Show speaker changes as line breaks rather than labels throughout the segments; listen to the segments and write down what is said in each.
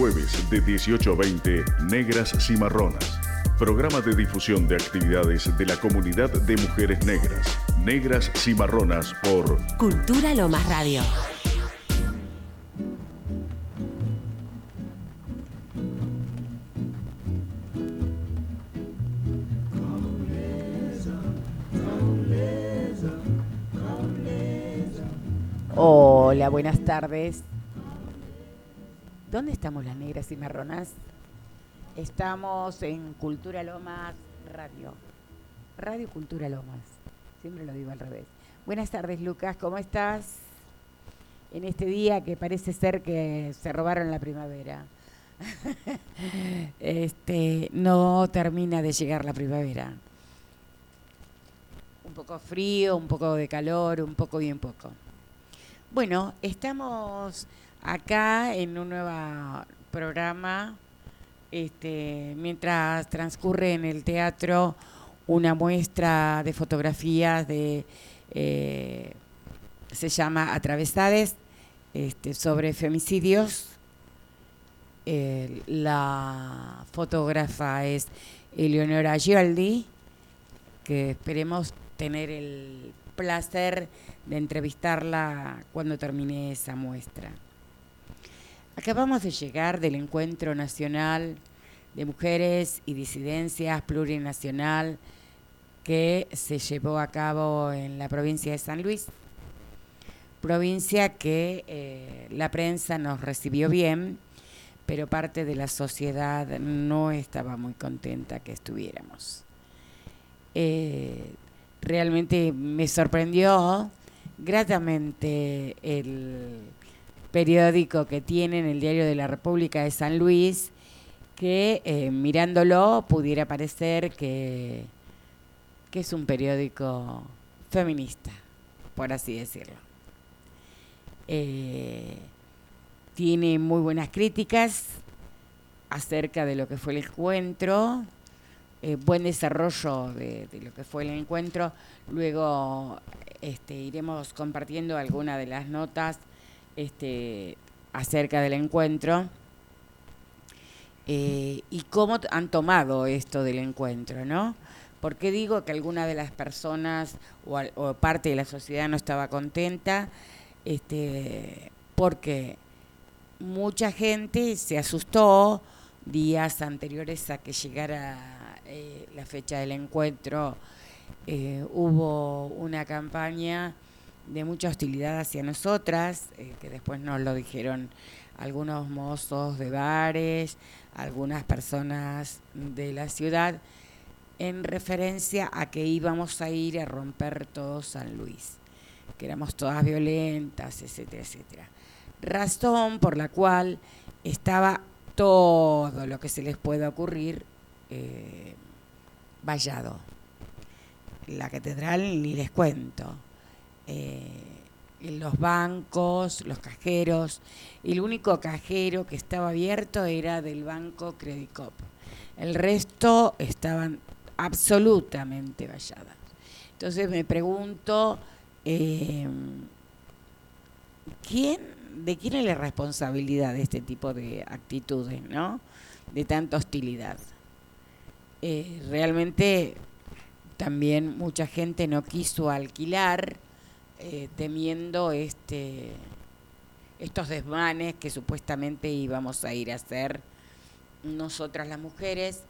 jueves de 18 a 20, Negras Cimarronas. Programa de difusión de actividades de la comunidad de mujeres negras. Negras Cimarronas por
Cultura Lomas Radio.
Hola, buenas tardes. ¿Dónde estamos las negras y marronas? Estamos en Cultura Lomas Radio. Radio Cultura Lomas. Siempre lo digo al revés. Buenas tardes, Lucas. ¿Cómo estás? En este día que parece ser que se robaron la primavera. este, no termina de llegar la primavera. Un poco frío, un poco de calor, un poco bien poco. Bueno, estamos acá en un nuevo programa, este, mientras transcurre en el teatro una muestra de fotografías de, eh, se llama Atravesades, este, sobre femicidios. la fotógrafa es Eleonora Gioldi, que esperemos tener el placer de entrevistarla cuando termine esa muestra. Acabamos de llegar del Encuentro Nacional de Mujeres y Disidencias Plurinacional que se llevó a cabo en la provincia de San Luis, provincia que eh, la prensa nos recibió bien, pero parte de la sociedad no estaba muy contenta que estuviéramos. Eh, realmente me sorprendió gratamente el periódico que tienen, el Diario de la República de San Luis, que eh, mirándolo pudiera parecer que, que es un periódico feminista, por así decirlo. Eh, tiene muy buenas críticas acerca de lo que fue el encuentro, eh, buen desarrollo de, de, lo que fue el encuentro. Luego este, iremos compartiendo algunas de las notas este, acerca del encuentro eh, y cómo han tomado esto del encuentro, ¿no? ¿Por qué digo que alguna de las personas o, parte de la sociedad no estaba contenta? Este, porque mucha gente se asustó días anteriores a que llegara eh, la fecha del encuentro. Eh, hubo una campaña de mucha hostilidad hacia nosotras, eh, que después nos lo dijeron algunos mozos de bares, algunas personas de la ciudad, en referencia a que íbamos a ir a romper todo San Luis, que éramos todas violentas, etcétera, etcétera. Razón por la cual estaba todo lo que se les pueda ocurrir eh, vallado. La catedral ni les cuento eh, los bancos, los cajeros. El único cajero que estaba abierto era del banco Credicop. El resto estaban absolutamente valladas. Entonces me pregunto, em, ¿quién, ¿de quién es la responsabilidad de este tipo de actitudes, no? De tanta hostilidad. Eh, realmente también mucha gente no quiso alquilar eh, temiendo este, estos desmanes que supuestamente íbamos a ir a hacer nosotras las mujeres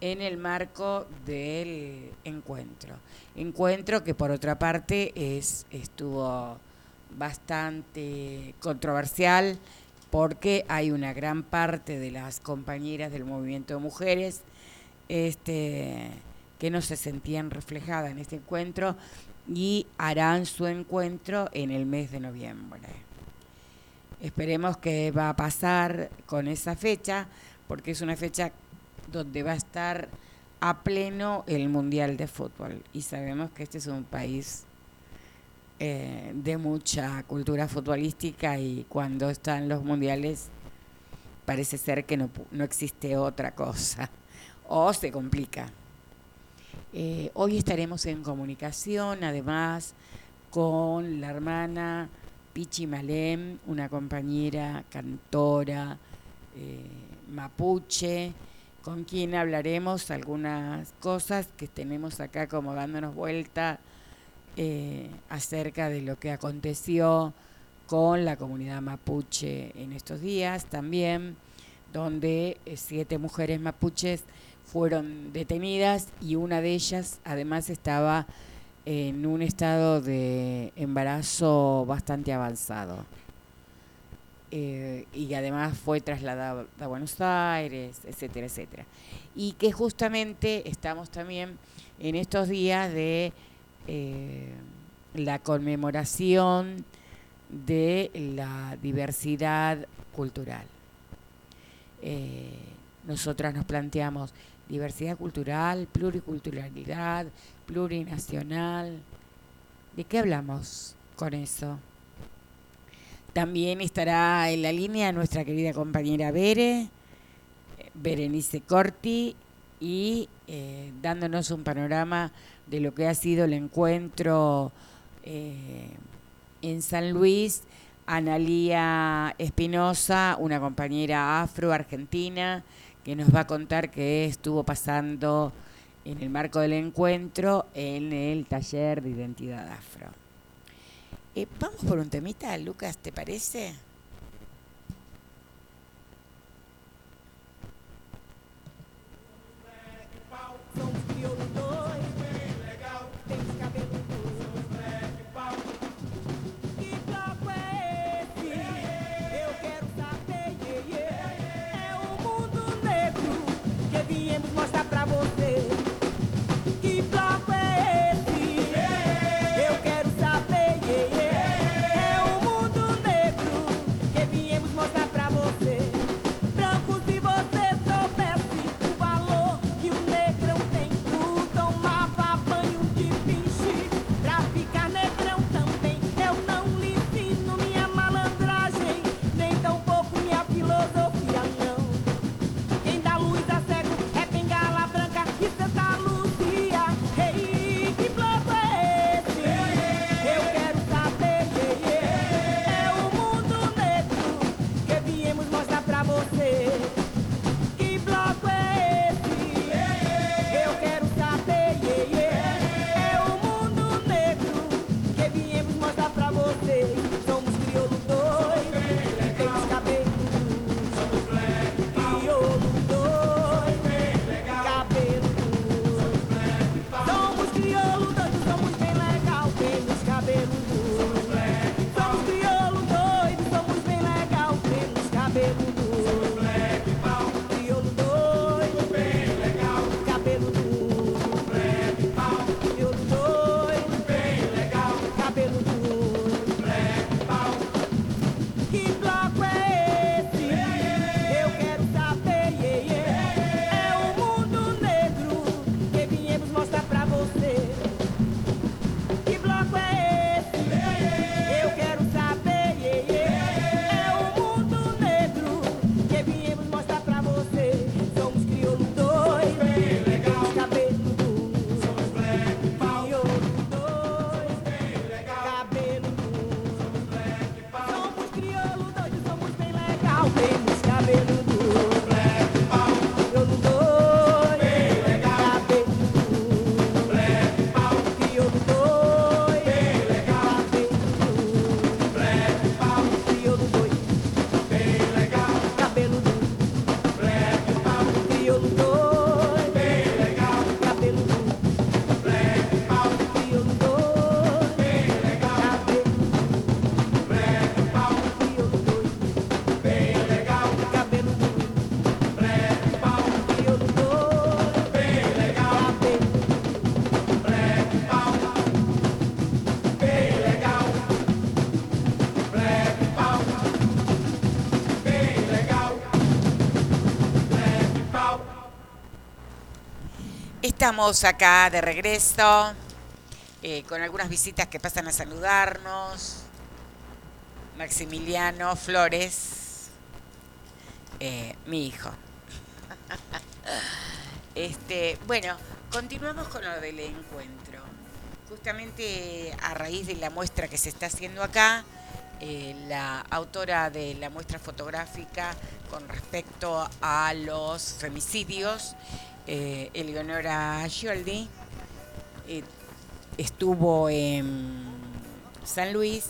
en el marco del encuentro. Encuentro que por otra parte es, estuvo bastante controversial porque hay una gran parte de las compañeras del movimiento de mujeres este, que no se sentían reflejadas en este encuentro y harán su encuentro en el mes de noviembre. Esperemos que va a pasar con esa fecha, porque es una fecha donde va a estar a pleno el Mundial de Fútbol. Y sabemos que este es un país eh, de mucha cultura futbolística y cuando están los mundiales parece ser que no, no existe otra cosa o se complica. Eh, hoy estaremos en comunicación, además, con la hermana Pichi Malem, una compañera, cantora,
eh, mapuche, con quien hablaremos algunas cosas que tenemos acá como dándonos vuelta eh, acerca de lo que aconteció con la comunidad mapuche en estos días también, donde siete mujeres mapuches fueron detenidas y una de ellas además estaba en un estado de embarazo bastante avanzado. Eh, y además fue trasladada a Buenos Aires, etcétera, etcétera. Y que justamente estamos también en estos días de eh, la conmemoración de la diversidad cultural. Eh, nosotras nos planteamos diversidad cultural, pluriculturalidad, plurinacional. ¿De qué hablamos con eso? También estará en la línea nuestra querida compañera Bere, Berenice Corti, y eh, dándonos un panorama de lo que ha sido el encuentro eh, en San Luis. Analía Espinosa, una compañera afro-argentina, que nos va a contar qué estuvo pasando en el marco del encuentro en el taller de identidad afro. Eh, vamos por un temita, Lucas, ¿te parece? Estamos acá de regreso eh, con algunas visitas que pasan a saludarnos. Maximiliano Flores, eh, mi hijo. este, bueno, continuamos con lo del encuentro. Justamente a raíz de la muestra que se está haciendo acá,
eh, la autora de la muestra fotográfica con respecto a los femicidios, eh, Eleonora Scioldi, eh, estuvo en San Luis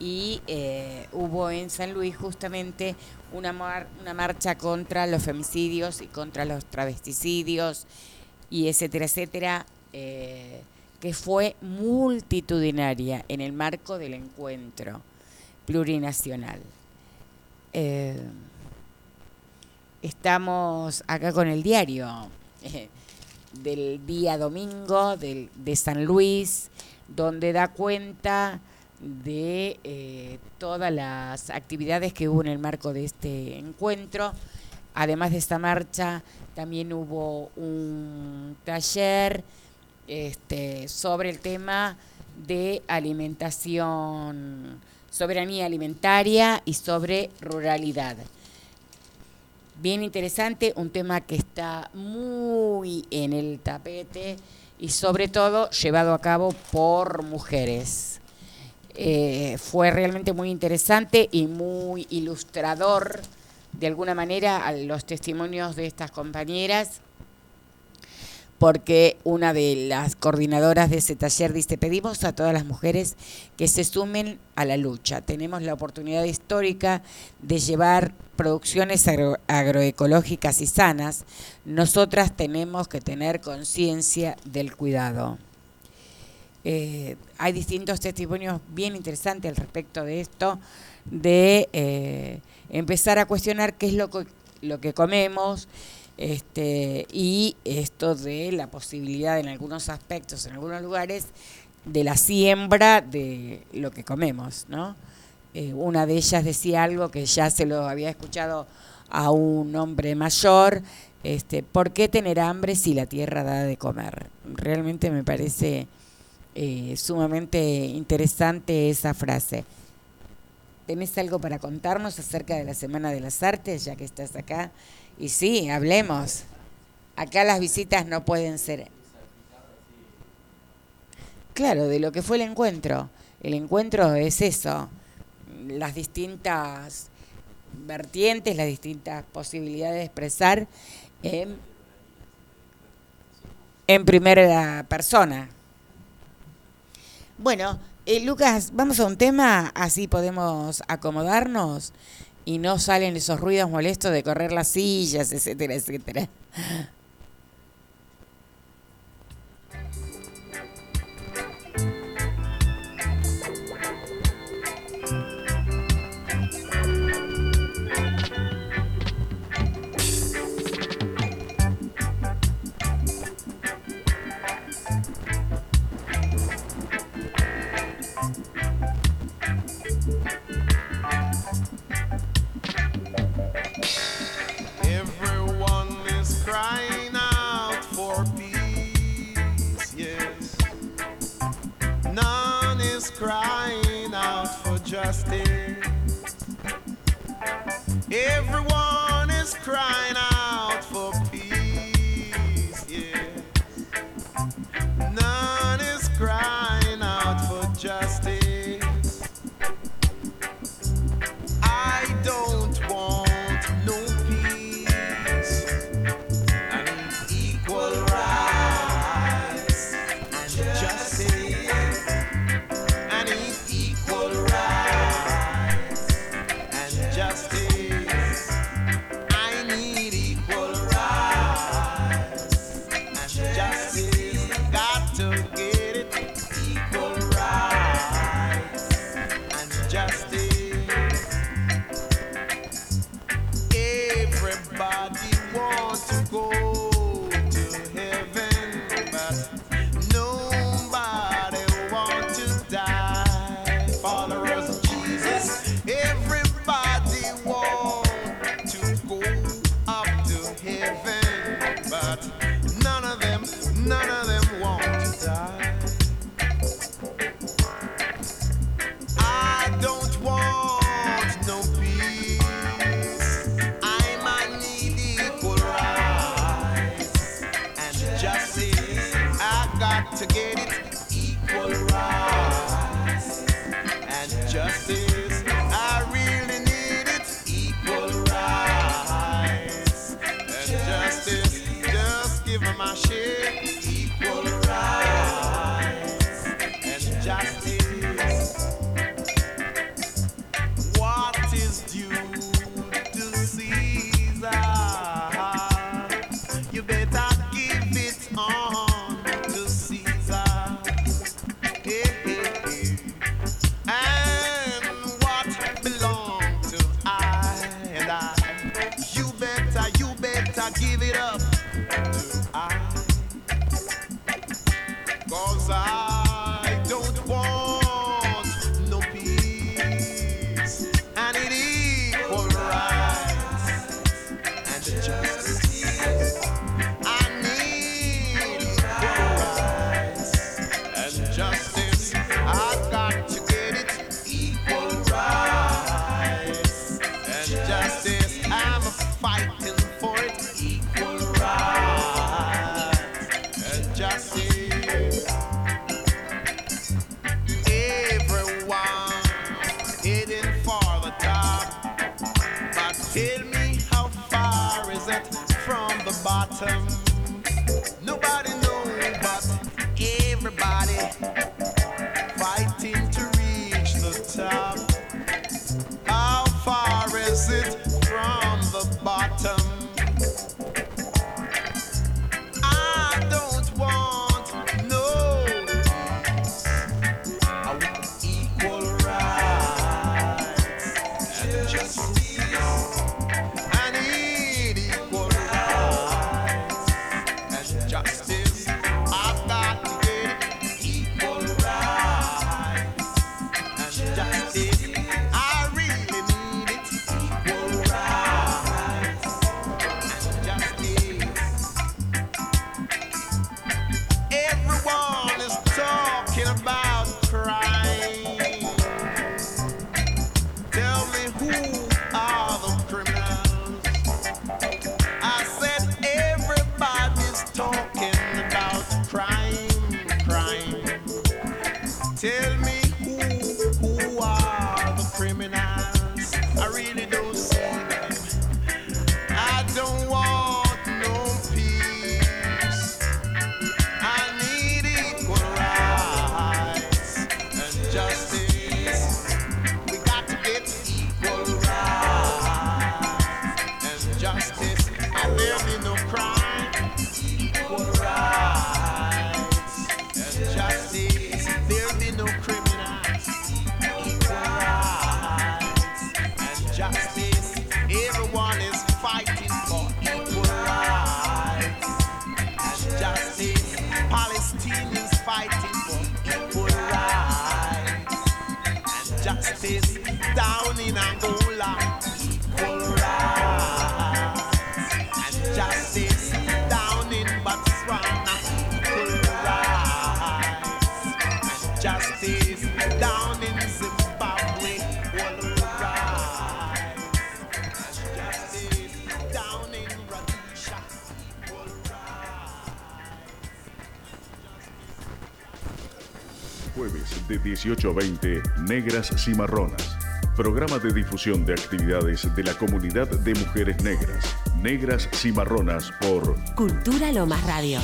y eh, hubo en San Luis justamente una, una marcha contra los femicidios y contra los travesticidios y etcétera, etcétera, que fue multitudinaria en el marco del encuentro plurinacional. Estamos acá con el diario del día domingo del, de San Luis, donde da cuenta de eh, todas las actividades que hubo en el marco de este encuentro. Además de esta marcha, también hubo un taller este, sobre el tema de alimentación, soberanía alimentaria y sobre ruralidad. Bien interesante, un tema que está muy en el tapete y sobre todo llevado a cabo por mujeres. Eh, fue realmente muy interesante y muy ilustrador, de alguna manera, a los testimonios de estas compañeras, porque una de las coordinadoras de ese taller dice, pedimos a todas las mujeres que se sumen a la lucha. Tenemos la oportunidad histórica de llevar producciones agro agroecológicas y sanas. Nosotras tenemos que tener conciencia del cuidado. Eh, hay distintos testimonios bien interesantes al respecto de esto, de eh, empezar a cuestionar qué es lo que comemos este, y esto de la posibilidad en algunos aspectos, en algunos lugares, de la siembra de lo que comemos, ¿no? Eh, una de ellas decía algo que ya se lo había escuchado a un hombre mayor, este, ¿por qué tener hambre si la tierra da de comer? Realmente me parece eh, sumamente interesante esa frase. ¿Tenés algo para contarnos acerca de la Semana de las Artes, ya que estás acá? Y sí, hablemos. Acá las visitas no pueden ser... Claro, de lo que fue el encuentro. El encuentro es eso, las distintas vertientes, las distintas posibilidades de expresar en, en primera persona. Bueno, eh, Lucas, vamos a un tema, así podemos acomodarnos y no salen esos ruidos molestos de correr las sillas, etcétera, etcétera.
Everyone is crying out Cause bottom? Nobody knows, but everybody fighting to reach the top. How far is it from the bottom?
18-20 Negras Cimarronas. Programa de difusión de actividades de la comunidad de mujeres negras. Negras Cimarronas por
Cultura Lomas Radio.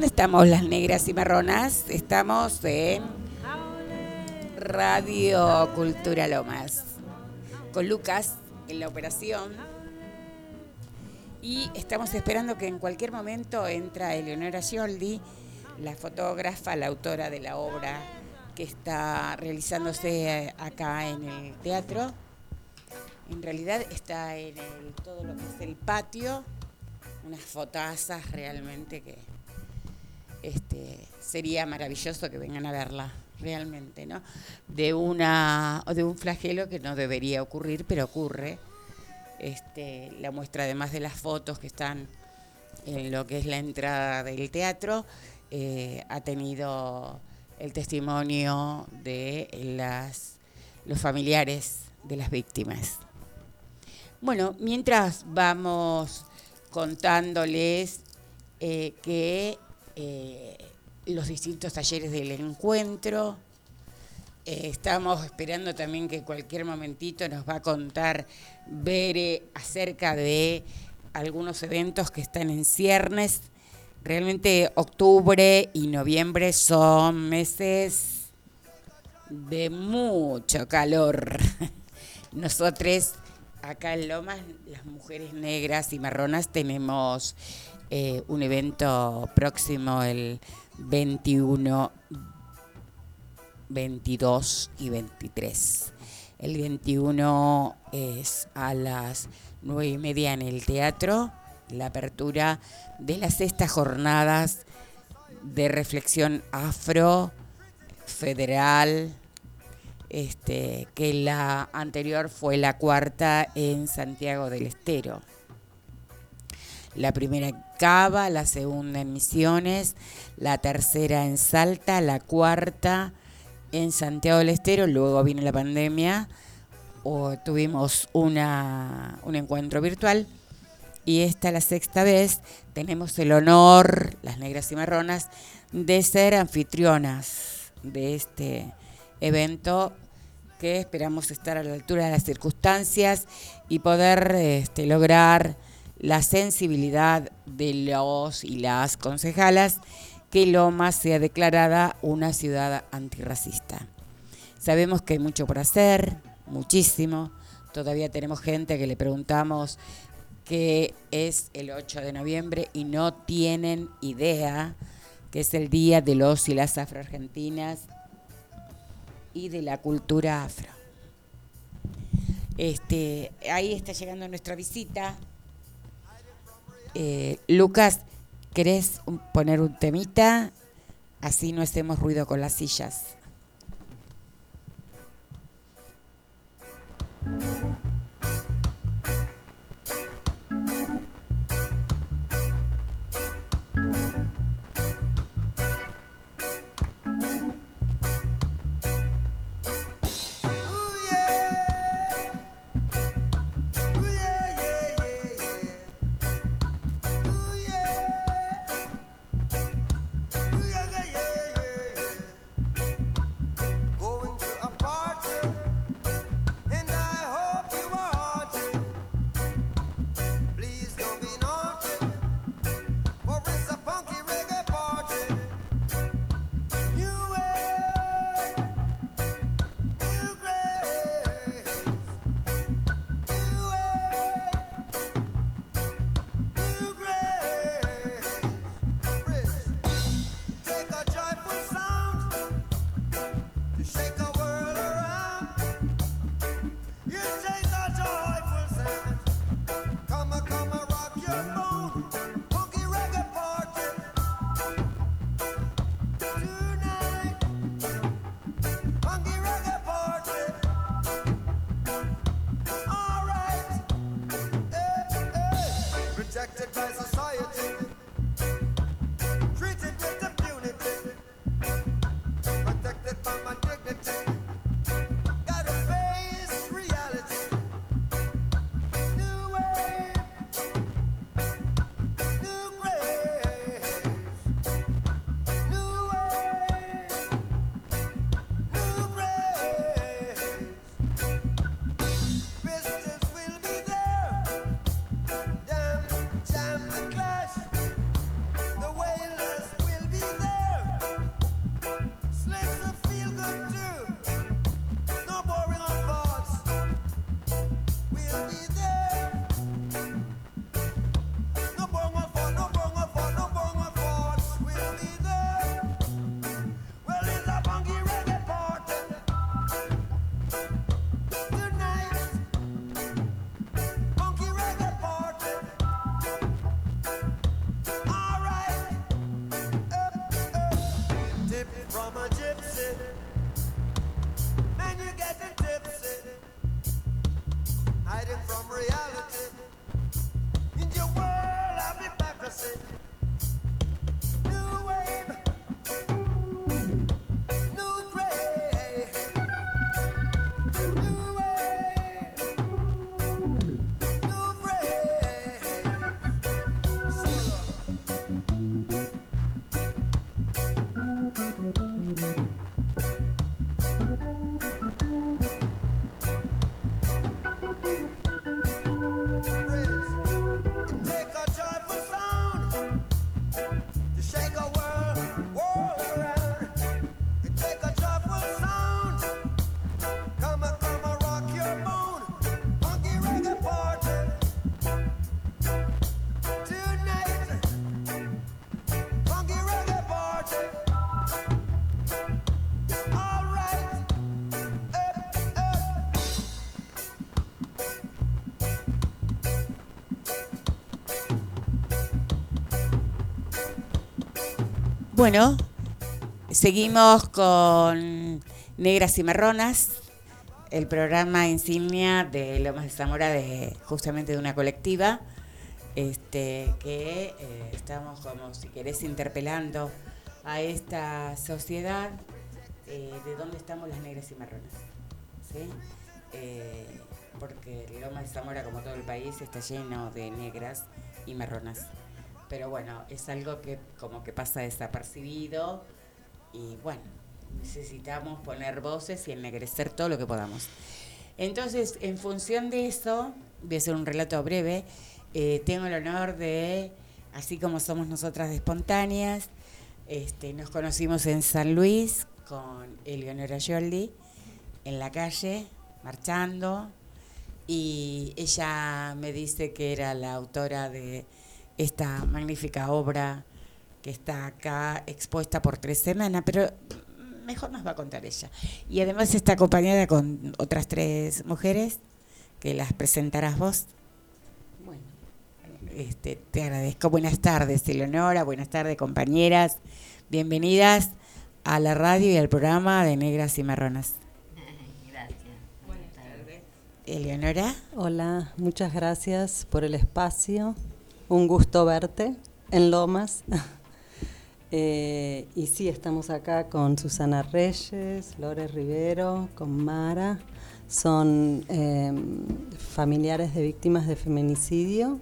¿Dónde estamos las negras y marronas? Estamos en Radio Cultura Lomas, con Lucas en la operación. Y estamos esperando que en cualquier momento entra Eleonora Gioldi, la fotógrafa, la autora de la obra que está realizándose eh, acá en el teatro. En realidad está en todo lo que es el patio, unas fotazas realmente que este, sería maravilloso que vengan a verla, realmente, ¿no? De una de un flagelo que no debería ocurrir, pero ocurre. Este, la muestra además de las fotos que están en lo que es la entrada del teatro, eh, ha tenido el testimonio de las, los familiares de las víctimas. Bueno, mientras vamos contándoles eh, que eh, los distintos talleres del encuentro, eh, estamos esperando también que cualquier momentito nos va a contar Bere acerca de algunos eventos que están en ciernes. Realmente octubre y noviembre son meses de mucho calor. Nosotros acá en Lomas, las mujeres negras y marronas, tenemos eh, un evento próximo el 21, 22 y 23. El 21 es a las 9 y media en el teatro, la apertura de las sextas jornadas de reflexión afro, federal, este, que la anterior fue la cuarta en Santiago del Estero. La primera Cava, la segunda en Misiones, la tercera en Salta, la cuarta en Santiago del Estero, luego vino la pandemia, o tuvimos una, un encuentro virtual y esta la sexta vez tenemos el honor, las negras y marronas, de ser anfitrionas de este evento que esperamos estar a la altura de las circunstancias y poder este, lograr la sensibilidad de los y las concejalas que Loma sea declarada una ciudad antirracista. Sabemos que hay mucho por hacer, muchísimo. Todavía tenemos gente que le preguntamos qué es el 8 de noviembre y no tienen idea que es el día de los y las afroargentinas y de la cultura afro. Este, ahí está llegando nuestra visita. Eh, Lucas, ¿querés poner un temita? Así no hacemos ruido con las sillas. Bueno, seguimos con Negras y Marronas, el programa insignia de Lomas de Zamora, de justamente de una colectiva, este, que eh, estamos como, si querés, interpelando a esta sociedad eh, de dónde estamos las negras y marronas. ¿sí? Eh, porque Lomas de Zamora, como todo el país, está lleno de negras y marronas. Pero bueno, es algo que como que pasa desapercibido y bueno, necesitamos poner voces y ennegrecer todo lo que podamos. Entonces, en función de eso, voy a hacer un relato breve. Eh, tengo el honor de, así como somos nosotras de espontáneas, este, nos conocimos en San Luis con Eleonora Yoldi en la calle, marchando, y ella me dice que era la autora de esta magnífica obra que está acá expuesta por tres semanas, pero mejor nos va a contar ella. Y además está acompañada con otras tres mujeres que las presentarás vos. Bueno, este, te agradezco. Buenas tardes, Eleonora. Buenas tardes, compañeras. Bienvenidas a la radio y al programa de Negras y Marronas.
Gracias. Buenas tardes.
Eleonora.
Hola, muchas gracias por el espacio. Un gusto verte en Lomas. Eh, y sí, estamos acá con Susana Reyes, Lore Rivero, con Mara. Son eh, familiares de víctimas de feminicidio.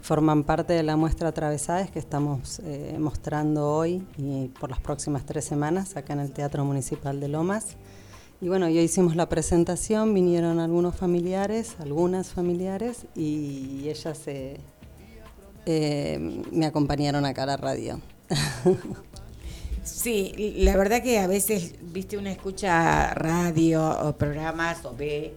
Forman parte de la muestra Atravesades que estamos eh, mostrando hoy y por las próximas tres semanas acá en el Teatro Municipal de Lomas. Y bueno, ya hicimos la presentación, vinieron algunos familiares, algunas familiares, y ellas se, eh, me acompañaron acá a la radio.
Sí, la verdad que a veces, viste, una escucha radio o programas o ve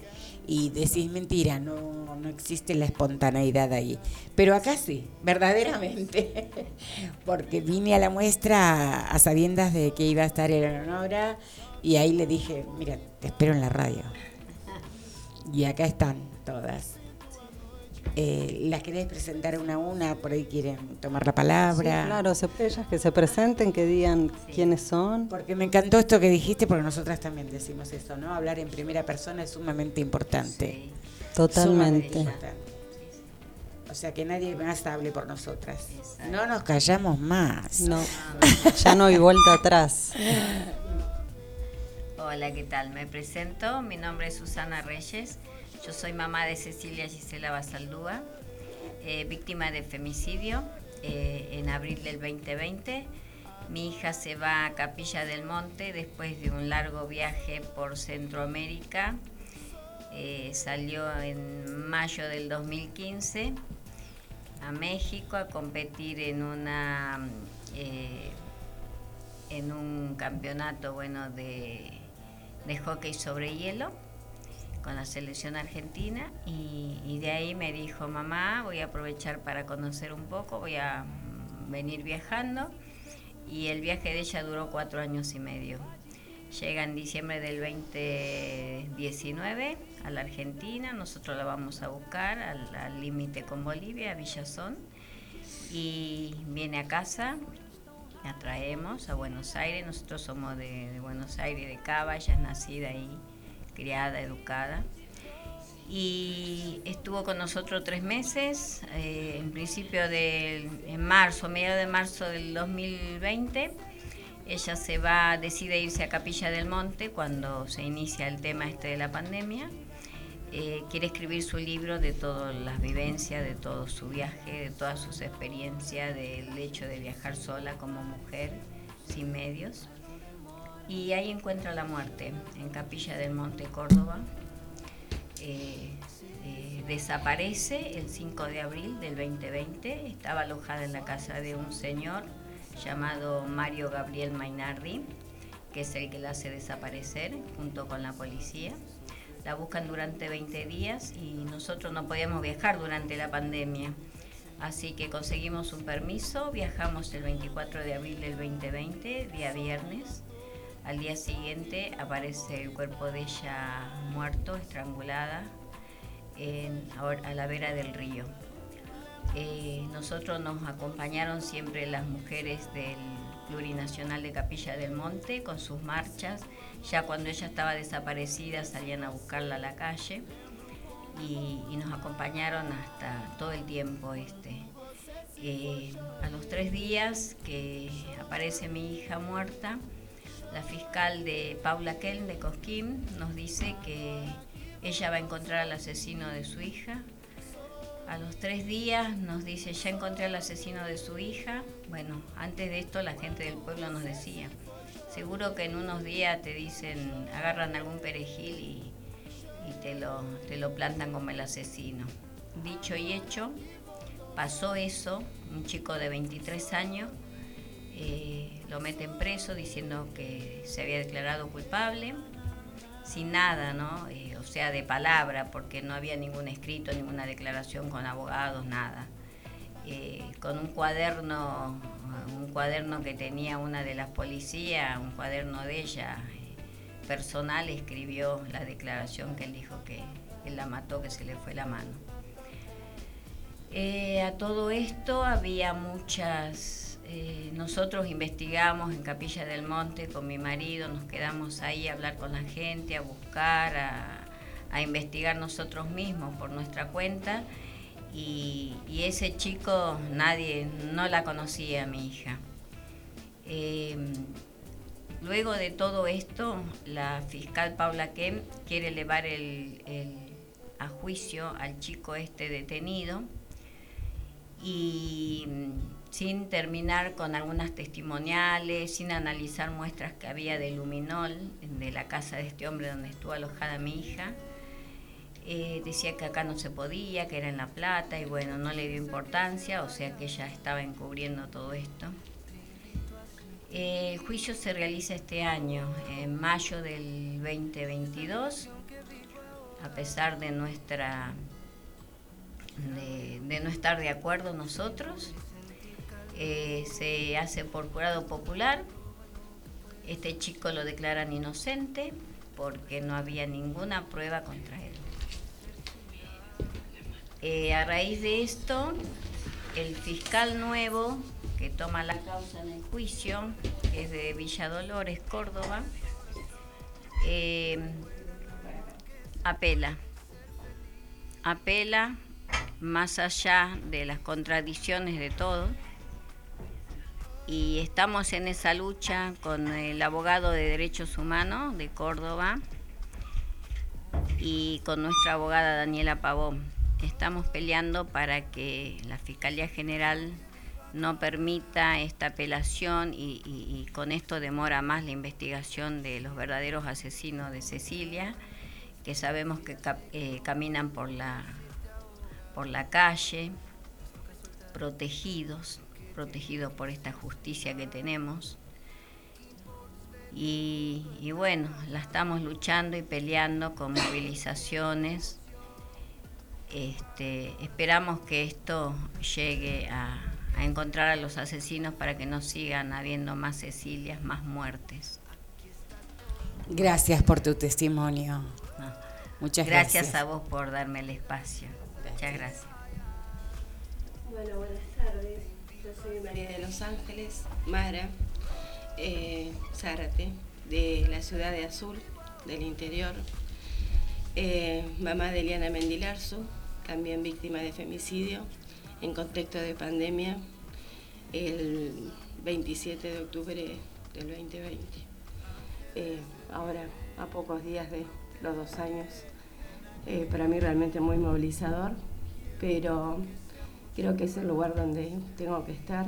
y decís mentira, no, no existe la espontaneidad ahí. Pero acá sí, verdaderamente, porque vine a la muestra a sabiendas de que iba a estar Eleonora y ahí le dije, mira, te espero en la radio. Y acá están todas. Eh, ¿Las querés presentar una a una? Por ahí quieren tomar la palabra.
Sí, claro, se- ellas que se presenten, que digan quiénes son.
Porque me encantó esto que dijiste, porque nosotras también decimos eso, ¿no? Hablar en primera persona es sumamente importante.
Sí,
Sumamente
Totalmente.
importante. O sea, que nadie más hable por nosotras.
Exacto.
No nos callamos más.
No, ya no hay vuelta atrás.
Hola, ¿qué tal? Me presento. Mi nombre es Susana Reyes. Yo soy mamá de Cecilia Gisela Basaldúa, eh, víctima de femicidio eh, en abril del 2020. Mi hija se va a Capilla del Monte después de un largo viaje por Centroamérica. Eh, salió en mayo del 2015 a México a competir en una eh, en un campeonato bueno de, de hockey sobre hielo con la selección argentina y, de ahí me dijo mamá voy a aprovechar para conocer un poco voy a mm, venir viajando y el viaje de ella duró cuatro años y medio. Llega en diciembre del 2019 a la Argentina nosotros la vamos a buscar al límite con Bolivia a Villazón y viene a casa la traemos a Buenos Aires, nosotros somos de, de Buenos Aires, de Cava, ella es nacida ahí, criada, educada. Y estuvo con nosotros tres meses, eh, en principio del, en marzo, mediados de marzo del 2020. Ella se va, decide irse a Capilla del Monte cuando se inicia el tema este de la pandemia. Eh, quiere escribir su libro de todas las vivencias, de todo su viaje, de todas sus experiencias, del hecho de viajar sola como mujer, sin medios. Y ahí encuentra la muerte, en Capilla del Monte, Córdoba. Eh, eh, desaparece el 5 de abril del 2020, estaba alojada en la casa de un señor llamado Mario Gabriel Mainardi, que es el que la hace desaparecer junto con la policía la buscan durante 20 días y nosotros no podíamos viajar durante la pandemia. Así que conseguimos un permiso, viajamos el 24 de abril del 2020, día viernes. Al día siguiente aparece el cuerpo de ella muerto, estrangulada, en- a la vera del río. Eh, nosotros nos acompañaron siempre las mujeres del plurinacional de Capilla del Monte con sus marchas. Ya cuando ella estaba desaparecida salían a buscarla a la calle y, y nos acompañaron hasta todo el tiempo este. Eh, a los tres días que aparece mi hija muerta, la fiscal de Paula Kelm de Cosquín nos dice que ella va a encontrar al asesino de su hija. A los tres días nos dice, ya encontré al asesino de su hija. Bueno, antes de esto la gente del pueblo nos decía, seguro que en unos días te dicen, agarran algún perejil y, y te, lo, te lo plantan como el asesino. Dicho y hecho, pasó eso, un chico de 23 años eh, lo meten preso diciendo que se había declarado culpable, sin nada, ¿no? Eh, o sea, de palabra, porque no había ningún escrito, ninguna declaración con abogados, nada. Eh, con un cuaderno, un cuaderno que tenía una de las policías, un cuaderno de ella personal, escribió la declaración que él dijo que él la mató, que se le fue la mano. Eh, a todo esto había muchas, eh, nosotros investigamos en Capilla del Monte con mi marido, nos quedamos ahí a hablar con la gente, a buscar, a, investigar nosotros mismos por nuestra cuenta y, ese chico nadie, no la conocía mi hija. Eh, luego de todo esto, la fiscal Paula Kem quiere elevar el, a juicio al chico este detenido y sin terminar con algunas testimoniales, sin analizar muestras que había de luminol de la casa de este hombre donde estuvo alojada mi hija. Eh, decía que acá no se podía, que era en La Plata y bueno, no le dio importancia, o sea que ella estaba encubriendo todo esto. El juicio se realiza este año, en mayo del 2022, a pesar de nuestra de, de no estar de acuerdo nosotros. Eh, se hace por jurado popular. Este chico lo declaran inocente porque no había ninguna prueba contra él. Eh, a raíz de esto, el fiscal nuevo que toma la causa en el juicio es de Villa Dolores, Córdoba, eh, apela. Apela más allá de las contradicciones de todo. Y estamos en esa lucha con el abogado de derechos humanos de Córdoba y con nuestra abogada Daniela Pavón. Estamos peleando para que la Fiscalía General no permita esta apelación y, con esto demora más la investigación de los verdaderos asesinos de Cecilia, que sabemos que eh, caminan por la por la calle, protegidos, protegidos por esta justicia que tenemos. Y, y, bueno, la estamos luchando y peleando con movilizaciones. Este, esperamos que esto llegue a, a, encontrar a los asesinos para que no sigan habiendo más Cecilias, más muertes.
Gracias por tu testimonio.
No.
Muchas
gracias.
gracias
a vos por darme el espacio. Muchas gracias.
Bueno, buenas tardes. Yo soy María de Los Ángeles, Mara eh, Zárate, de la ciudad de Azul, del interior. Eh, mamá de Eliana Mendilarzu, también víctima de femicidio en contexto de pandemia, el 27 de octubre del 2020. Eh, ahora, a pocos días de los dos años, para mí realmente muy movilizador, pero creo que es el lugar donde tengo que estar,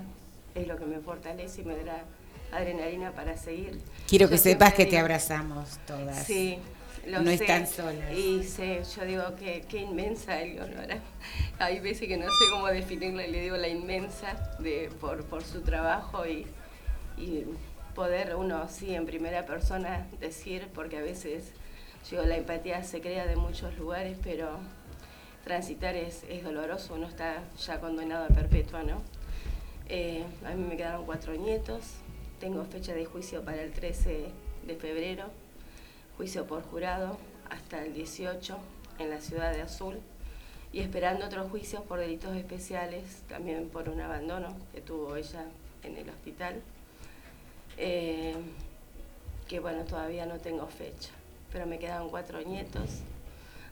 es lo que me fortalece y me da adrenalina para seguir.
Quiero que yo sepas que digo, te abrazamos todas.
Sí, lo
no
sé.
están solas.
Y sé, yo digo que qué inmensa Eleonora. Hay veces que no sé cómo definirla y le digo la inmensa de, por, por su trabajo y, y poder uno, sí, en primera persona decir, porque a veces Digo, la empatía se crea de muchos lugares, pero transitar es, es doloroso, uno está ya condenado a perpetua, ¿no? Eh, a mí me quedaron cuatro nietos, tengo fecha de juicio para el 13 de febrero, juicio por jurado hasta el 18 en la ciudad de Azul y esperando otros juicios por delitos especiales, también por un abandono que tuvo ella en el hospital. eh, que bueno, todavía no tengo fecha, pero me quedan cuatro nietos.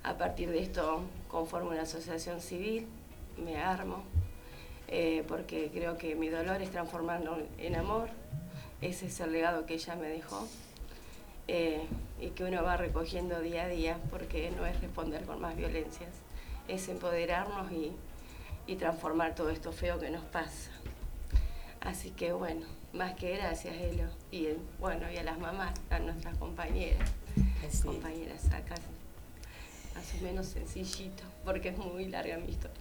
A partir de esto conformo una asociación civil, me armo, eh, porque creo que mi dolor es transformarlo en amor. Ese es el legado que ella me dejó eh, y que uno va recogiendo día a día, porque no es responder con más violencias, es empoderarnos y, y transformar todo esto feo que nos pasa. Así que bueno, más que gracias, Elo. Y bueno, y a las mamás, a nuestras compañeras, compañeras acá, más o menos sencillito, porque es muy larga mi historia.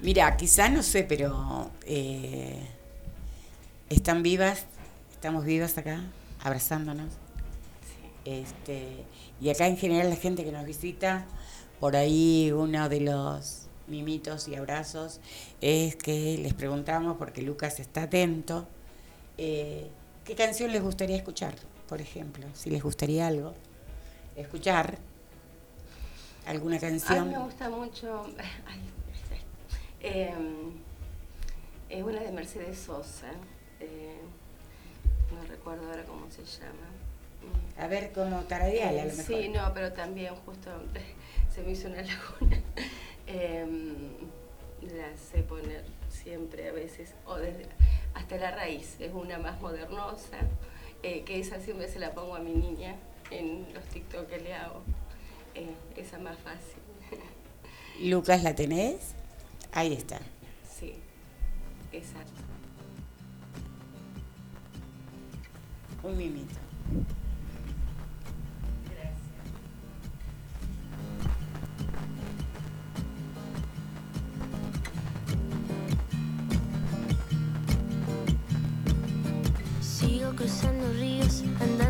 Mira, quizá no sé, pero eh, están vivas, estamos vivas acá, abrazándonos. Este, y acá en general la gente que nos visita, por ahí uno de los mimitos y abrazos es que les preguntamos, porque Lucas está atento, eh, ¿qué canción les gustaría escuchar, por ejemplo? Si les gustaría algo, escuchar alguna
A mí
canción.
me gusta mucho, ay, eh, es una de Mercedes Sosa, eh, no recuerdo ahora cómo se llama.
A ver, como tarareala a lo
Eh,
mejor.
Sí, no, pero también justo se me hizo una laguna. Em, la sé poner siempre a veces, o desde, hasta la raíz, es una más modernosa, eh, que esa siempre se la pongo a mi niña en los TikTok que le hago. Eh, esa más fácil.
Lucas, ¿la tenés? Ahí está.
sí, exacto.
Un mimito.
Sigo cruzando ríos, andando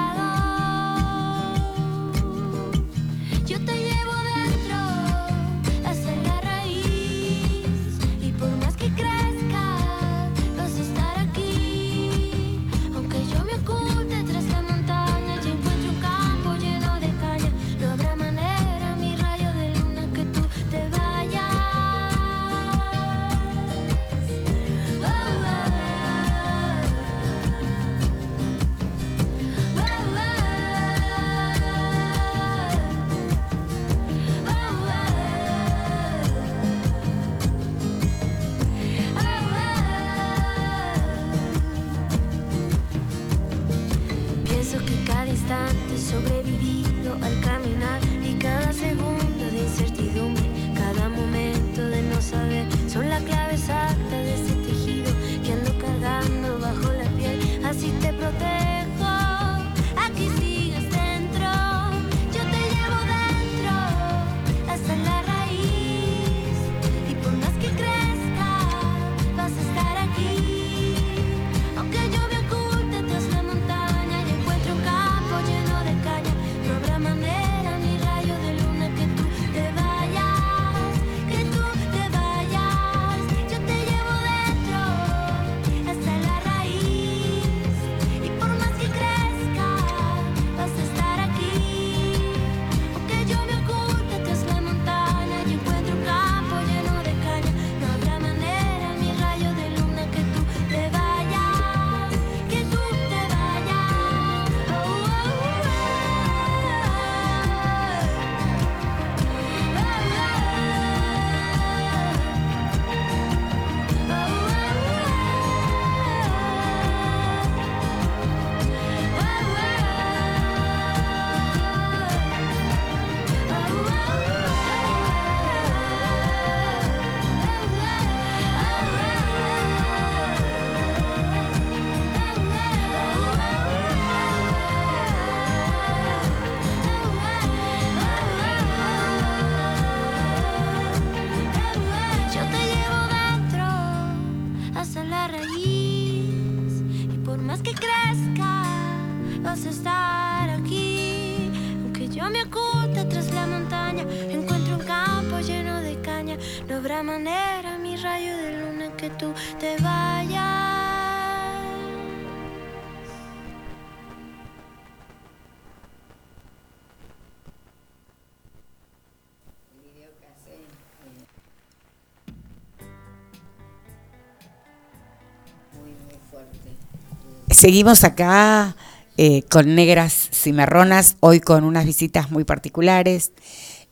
Seguimos acá eh, con negras cimarronas, hoy con unas visitas muy particulares.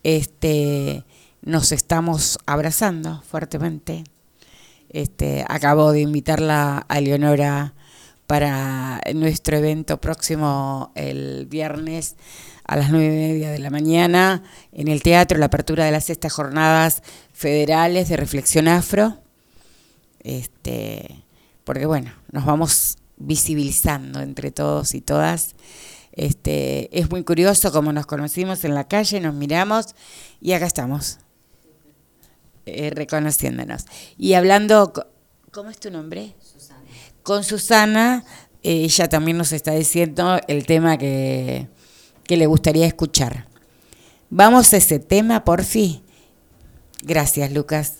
Este, nos estamos abrazando fuertemente. Este, acabo de invitarla a Leonora para nuestro evento próximo el viernes a las nueve y media de la mañana en el teatro, la apertura de las sextas jornadas federales de reflexión afro. Este, porque bueno, nos vamos visibilizando entre todos y todas. Este, es muy curioso como nos conocimos en la calle, nos miramos y acá estamos, eh, reconociéndonos. Y hablando, ¿cómo es tu nombre? Con Susana, eh, ella también nos está diciendo el tema que, que le gustaría escuchar. Vamos a ese tema, por fin. Gracias, Lucas.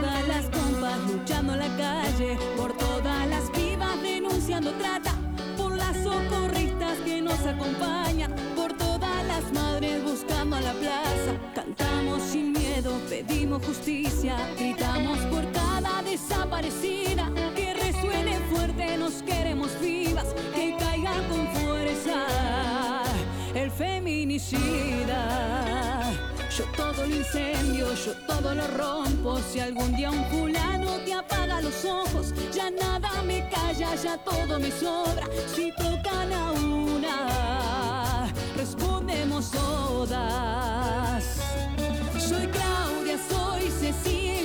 todas las compas luchando en la calle, por todas las vivas denunciando trata, por las socorristas que nos acompañan, por todas las madres buscando a la plaza. Cantamos sin miedo, pedimos justicia, gritamos por cada desaparecida, que resuene fuerte, nos queremos vivas, que caiga con fuerza el feminicida. Yo todo lo incendio, yo todo lo rompo. Si algún día un fulano te apaga los ojos, ya nada me calla, ya todo me sobra. Si tocan a una, respondemos todas. Soy Claudia, soy Cecilia,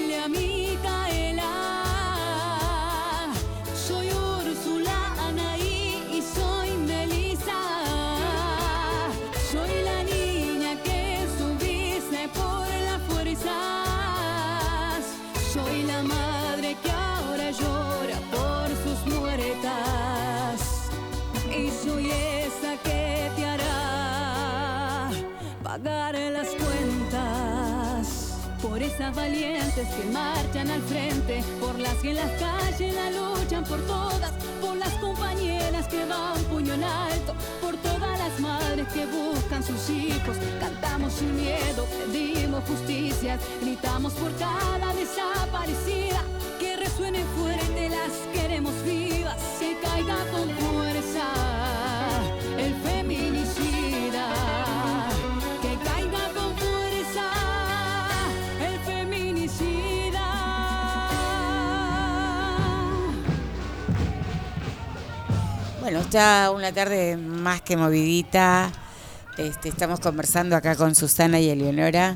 Esas valientes que marchan al frente, por las que en las calles la luchan por todas, por las compañeras que van puño en alto, por todas las madres que buscan sus hijos. Cantamos sin miedo, pedimos justicia, gritamos por cada desaparecida. Que resuene fuerte, las queremos vivas, que caiga con fuerza el feminicida.
Bueno, está una tarde más que movidita. Este, estamos conversando acá con Susana y Eleonora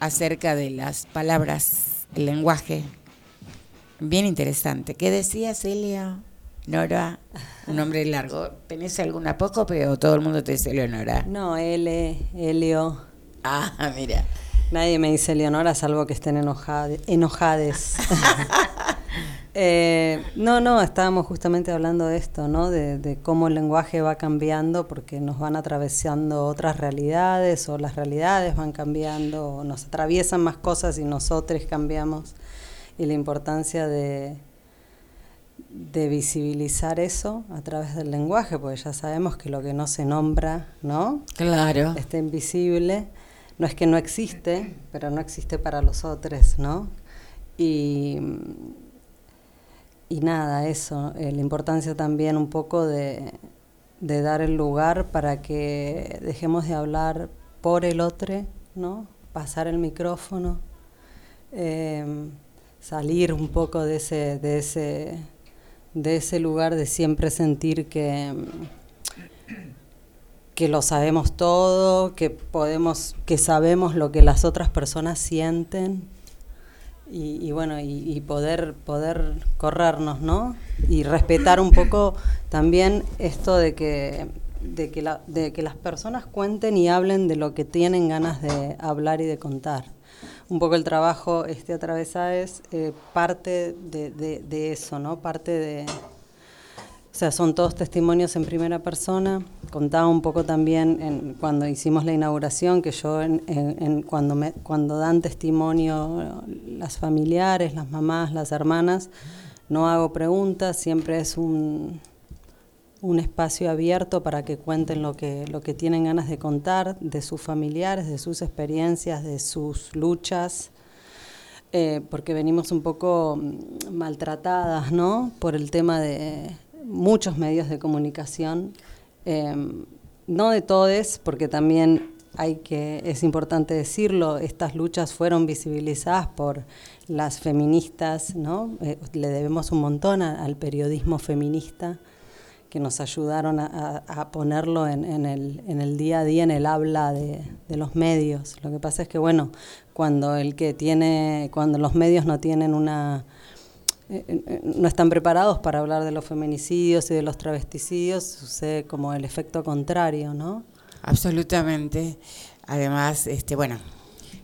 acerca de las palabras, el lenguaje. Bien interesante. ¿Qué decías, Elio? Nora, un nombre largo. ¿Tenés algún apócope o todo el mundo te dice Eleonora?
No, L, Helio.
Ah, mira.
Nadie me dice Leonora, salvo que estén enojade- enojades. Eh, no, no, estábamos justamente hablando de esto, ¿no? De, de cómo el lenguaje va cambiando porque nos van atravesando otras realidades o las realidades van cambiando, o nos atraviesan más cosas y nosotros cambiamos. Y la importancia de, de visibilizar eso a través del lenguaje, porque ya sabemos que lo que no se nombra, ¿no?
Claro.
Está invisible. No es que no existe, pero no existe para los otros, ¿no? Y y nada, eso, eh, la importancia también un poco de, de dar el lugar para que dejemos de hablar por el otro, ¿no? Pasar el micrófono, em, salir un poco de ese, de ese, de ese lugar de siempre sentir que, que lo sabemos todo, que podemos, que sabemos lo que las otras personas sienten y, y bueno, y, poder, poder corrernos, ¿no? Y respetar un poco también esto de que, de, que la- de que las personas cuenten y hablen de lo que tienen ganas de hablar y de contar. Un poco el trabajo este atravesada es eh, parte de, de- de eso, ¿no? Parte de, o sea, son todos testimonios en primera persona. Contaba un poco también en, cuando hicimos la inauguración que yo en, cuando, me, cuando dan testimonio las familiares, las mamás, las hermanas, no hago preguntas, siempre es un, un espacio abierto para que cuenten lo que, lo que tienen ganas de contar, de sus familiares, de sus experiencias, de sus luchas eh, porque venimos un poco mm, maltratadas, ¿no? Por el tema de muchos medios de comunicación, eh, no de todos, porque también hay que, es importante decirlo, estas luchas fueron visibilizadas por las feministas, ¿no? Eh, le debemos un montón a- al periodismo feminista que nos ayudaron a ponerlo en, en el, en el día a día, en el habla de, de los medios. Lo que pasa es que, bueno, cuando el que tiene, cuando los medios no tienen una, eh, eh, no están preparados para hablar de los feminicidios y de los travesticidios, sucede como el efecto contrario, ¿no?
Absolutamente. Además, este, bueno,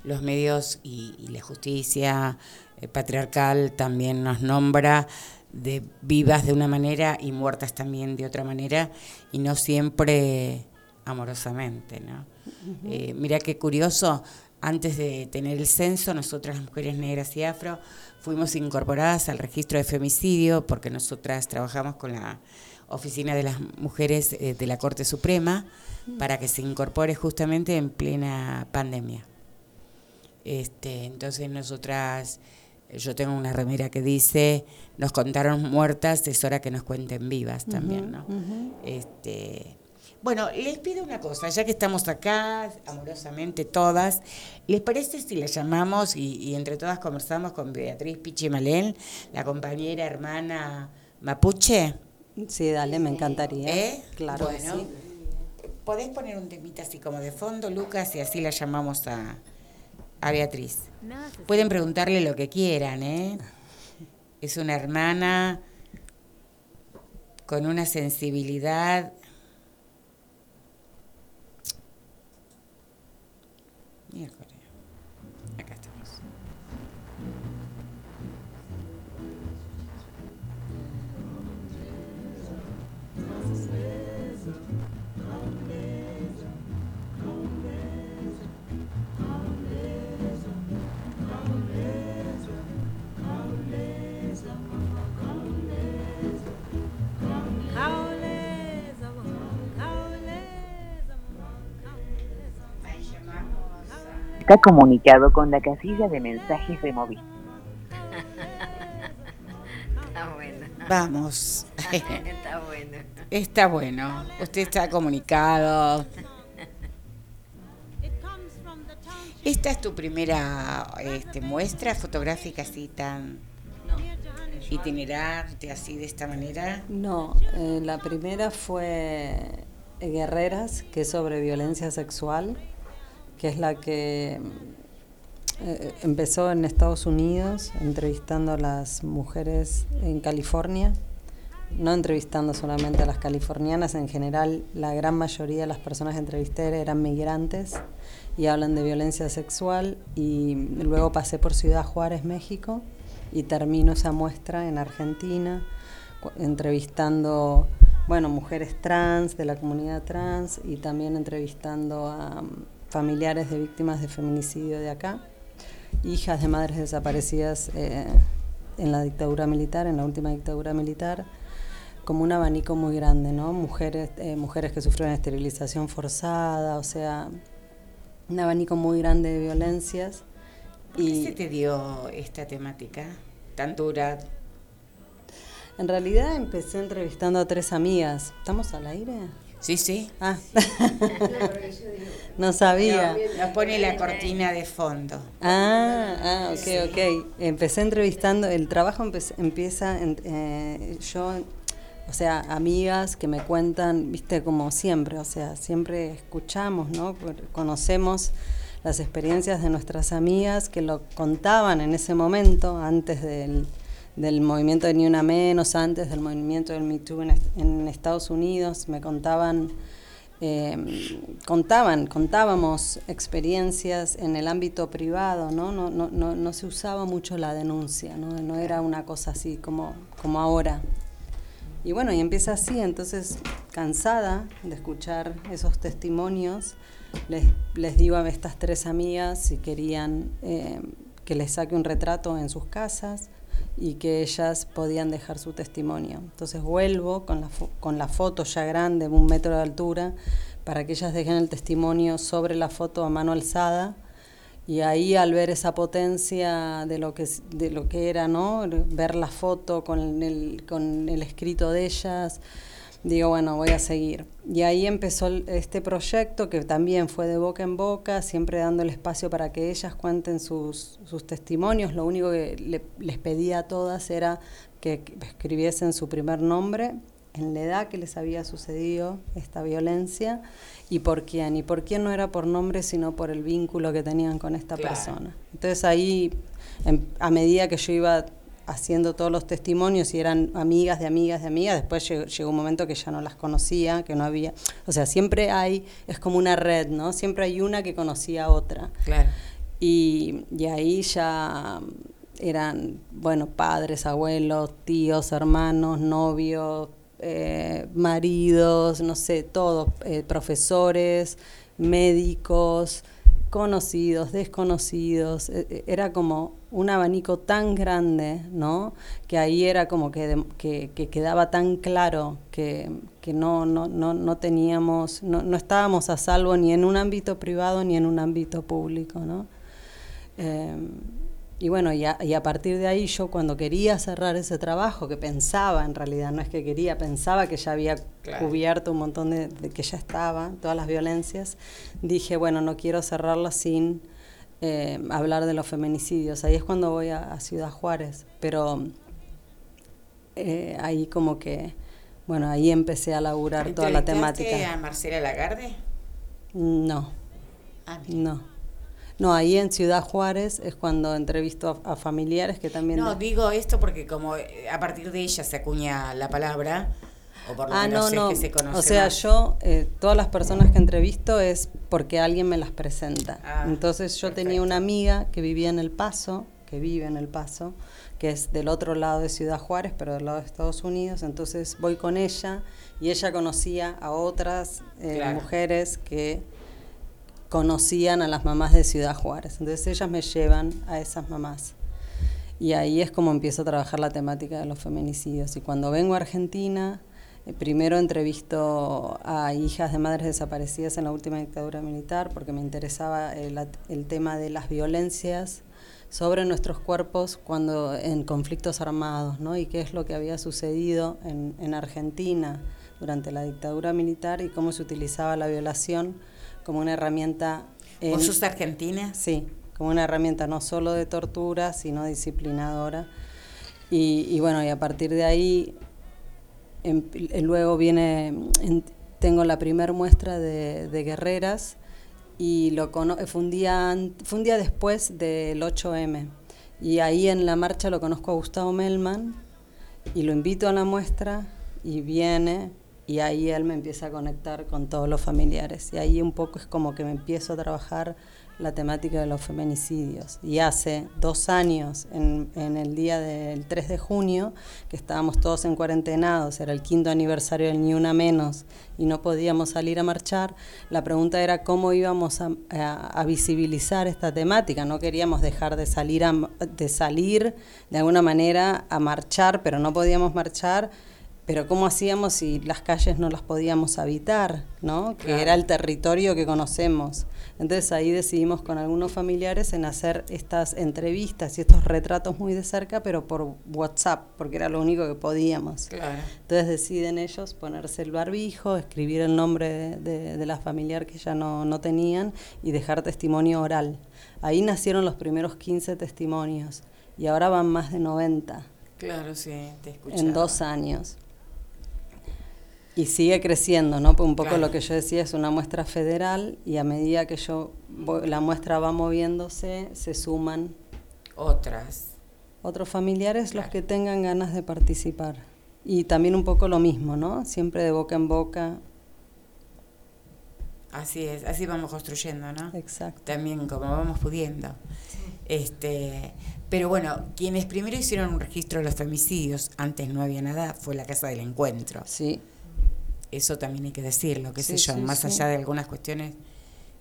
los medios y, y la justicia eh, patriarcal también nos nombra de vivas de una manera y muertas también de otra manera y no siempre amorosamente, ¿no? Eh, mira qué curioso, antes de tener el censo, nosotras las mujeres negras y afro fuimos incorporadas al registro de femicidio porque nosotras trabajamos con la oficina de las mujeres eh, de la Corte Suprema para que se incorpore justamente en plena pandemia. Este, entonces nosotras, yo tengo una remera que dice, nos contaron muertas, es hora que nos cuenten vivas también, ¿no? Este, bueno, les pido una cosa, ya que estamos acá, amorosamente todas, ¿les parece si la llamamos y, y entre todas conversamos con Beatriz Pichimalén, la compañera hermana mapuche?
Sí, dale, me encantaría.
¿Eh?
Claro que
bueno,
sí.
¿podés poner un temita así como de fondo, Lucas, y así la llamamos a, a Beatriz? Pueden preguntarle lo que quieran, ¿eh? Es una hermana con una sensibilidad.
Está comunicado con la casilla de mensajes de Movistar.
Está bueno.
Vamos.
Está bueno.
Está bueno. Usted está comunicado. Esta es tu primera este, muestra fotográfica así tan itinerante, así de esta manera.
No, eh, la primera fue Guerreras, que es sobre violencia sexual, que es la que eh, empezó en Estados Unidos entrevistando a las mujeres en California, no entrevistando solamente a las californianas, en general la gran mayoría de las personas que entrevisté eran migrantes y hablan de violencia sexual y luego pasé por Ciudad Juárez, México y termino esa muestra en Argentina entrevistando bueno mujeres trans de la comunidad trans y también entrevistando a familiares de víctimas de feminicidio de acá hijas de madres desaparecidas eh, en la dictadura militar en la última dictadura militar como un abanico muy grande no mujeres eh, mujeres que sufrieron esterilización forzada o sea un abanico muy grande de violencias
¿Por qué se te dio esta temática tan dura?
En realidad empecé entrevistando a tres amigas. ¿Estamos al aire?
Sí, sí.
Ah, no sabía.
Nos pone la cortina de fondo.
Ah, ah, ok, ok. Empecé entrevistando, el trabajo empieza, en- eh, yo, o sea, amigas que me cuentan, viste, como siempre, o sea, siempre escuchamos, ¿no? Conocemos las experiencias de nuestras amigas que lo contaban en ese momento, antes del, del movimiento de Ni Una Menos, antes del movimiento del Me Too en, est- en Estados Unidos, me contaban eh, contaban, contábamos experiencias en el ámbito privado, ¿no? No, no, no, no se usaba mucho la denuncia, ¿no? No era una cosa así como, como ahora. Y bueno, y empieza así, entonces cansada de escuchar esos testimonios, les, les digo a estas tres amigas si querían eh, que les saque un retrato en sus casas y que ellas podían dejar su testimonio. Entonces vuelvo con la, con la foto ya grande, un metro de altura, para que ellas dejen el testimonio sobre la foto a mano alzada. Y ahí al ver esa potencia de lo que, de lo que era, ¿no? ver la foto con el, con el escrito de ellas, digo, bueno, voy a seguir. Y ahí empezó este proyecto que también fue de boca en boca, siempre dando el espacio para que ellas cuenten sus, sus testimonios. Lo único que le- les pedía a todas era que escribiesen su primer nombre, en la edad que les había sucedido esta violencia y por quién. Y por quién no era por nombre, sino por el vínculo que tenían con esta
Claro.
persona. Entonces ahí, en- a medida que yo iba haciendo todos los testimonios y eran amigas de amigas de amigas, después llegó, llegó un momento que ya no las conocía, que no había, o sea, siempre hay, es como una red, ¿no? Siempre hay una que conocía a otra.
Claro.
Y, y ahí ya eran, bueno, padres, abuelos, tíos, hermanos, novios, eh, maridos, no sé, todos, eh, profesores, médicos, conocidos, desconocidos. eh, eh, Era como un abanico tan grande, ¿no? Que ahí era como que, que, que quedaba tan claro que, que no, no, no, no teníamos, no, no estábamos a salvo ni en un ámbito privado ni en un ámbito público, ¿no? Eh, y bueno, y a, y a partir de ahí yo cuando quería cerrar ese trabajo, que pensaba en realidad, no es que quería, pensaba que ya había
Claro.
cubierto un montón de, de que ya estaba, todas las violencias, dije, bueno, no quiero cerrarla sin eh, hablar de los feminicidios. Ahí es cuando voy a, a Ciudad Juárez, pero eh, ahí como que, bueno, ahí empecé a laburar toda la
¿Entrevistaste
temática.
a Marcela Lagarde?
No,
Ah,
no. No, ahí en Ciudad Juárez es cuando entrevisto a, a familiares que también...
No, digo esto porque como eh, a partir de ella se acuña la palabra, o por lo
Ah,
menos
no,
es
no.
que se conoce
O sea,
más.
yo, eh, todas las personas que entrevisto es porque alguien me las presenta.
Ah,
Entonces yo tenía una amiga que vivía en El Paso, que vive en El Paso, que es del otro lado de Ciudad Juárez, pero del lado de Estados Unidos. Entonces voy con ella y ella conocía a otras eh,
Claro.
mujeres que conocían a las mamás de Ciudad Juárez. Entonces ellas me llevan a esas mamás. Y ahí es como empiezo a trabajar la temática de los feminicidios. Y cuando vengo a Argentina, eh, primero entrevisto a hijas de madres desaparecidas en la última dictadura militar, porque me interesaba el, tema de las violencias sobre nuestros cuerpos cuando en conflictos armados, ¿no? Y qué es lo que había sucedido en Argentina durante la dictadura militar y cómo se utilizaba la violación como una herramienta...
¿Vos
en-
sos argentina?
Sí, como una herramienta no solo de tortura, sino disciplinadora. Y, y bueno, y a partir de ahí, em- eh, luego viene, en- tengo la primer muestra de, de guerreras y lo cono- fue, un día, fue un día después del 8M. Y ahí en la marcha lo conozco a Gustavo Melman y lo invito a la muestra y viene y ahí él me empieza a conectar con todos los familiares. Y ahí un poco es como que me empiezo a trabajar la temática de los feminicidios. Y hace dos años, en, en el día del 3 de junio, que estábamos todos en cuarentenados, era el quinto aniversario del Ni Una Menos y no podíamos salir a marchar, la pregunta era cómo íbamos a, a- a visibilizar esta temática. No queríamos dejar de salir, a- de salir de alguna manera a marchar, pero no podíamos marchar pero ¿cómo hacíamos si las calles no las podíamos habitar, ¿no? Que era el territorio que conocemos. Entonces ahí decidimos con algunos familiares en hacer estas entrevistas y estos retratos muy de cerca, pero por WhatsApp, porque era lo único que podíamos.
Claro.
Entonces deciden ellos ponerse el barbijo, escribir el nombre de, de- de la familiar que ya no, no tenían y dejar testimonio oral. Ahí nacieron los primeros 15 testimonios y ahora van más de 90
Claro, sí, te escuchaba.
en dos años. Y sigue creciendo, ¿no? Pues un poco
Claro.
lo que yo decía es una muestra federal y a medida que yo voy- la muestra va moviéndose, se suman
Otras.
otros familiares los
Claro.
que tengan ganas de participar. Y también un poco lo mismo, ¿no? Siempre de boca en boca.
Así es, así vamos construyendo, ¿no?
Exacto.
También como vamos pudiendo. Este, pero bueno, quienes primero hicieron un registro de los femicidios, antes no había nada, fue la Casa del Encuentro.
Sí.
Eso también hay que decirlo, qué sé yo,
sí,
más allá de algunas cuestiones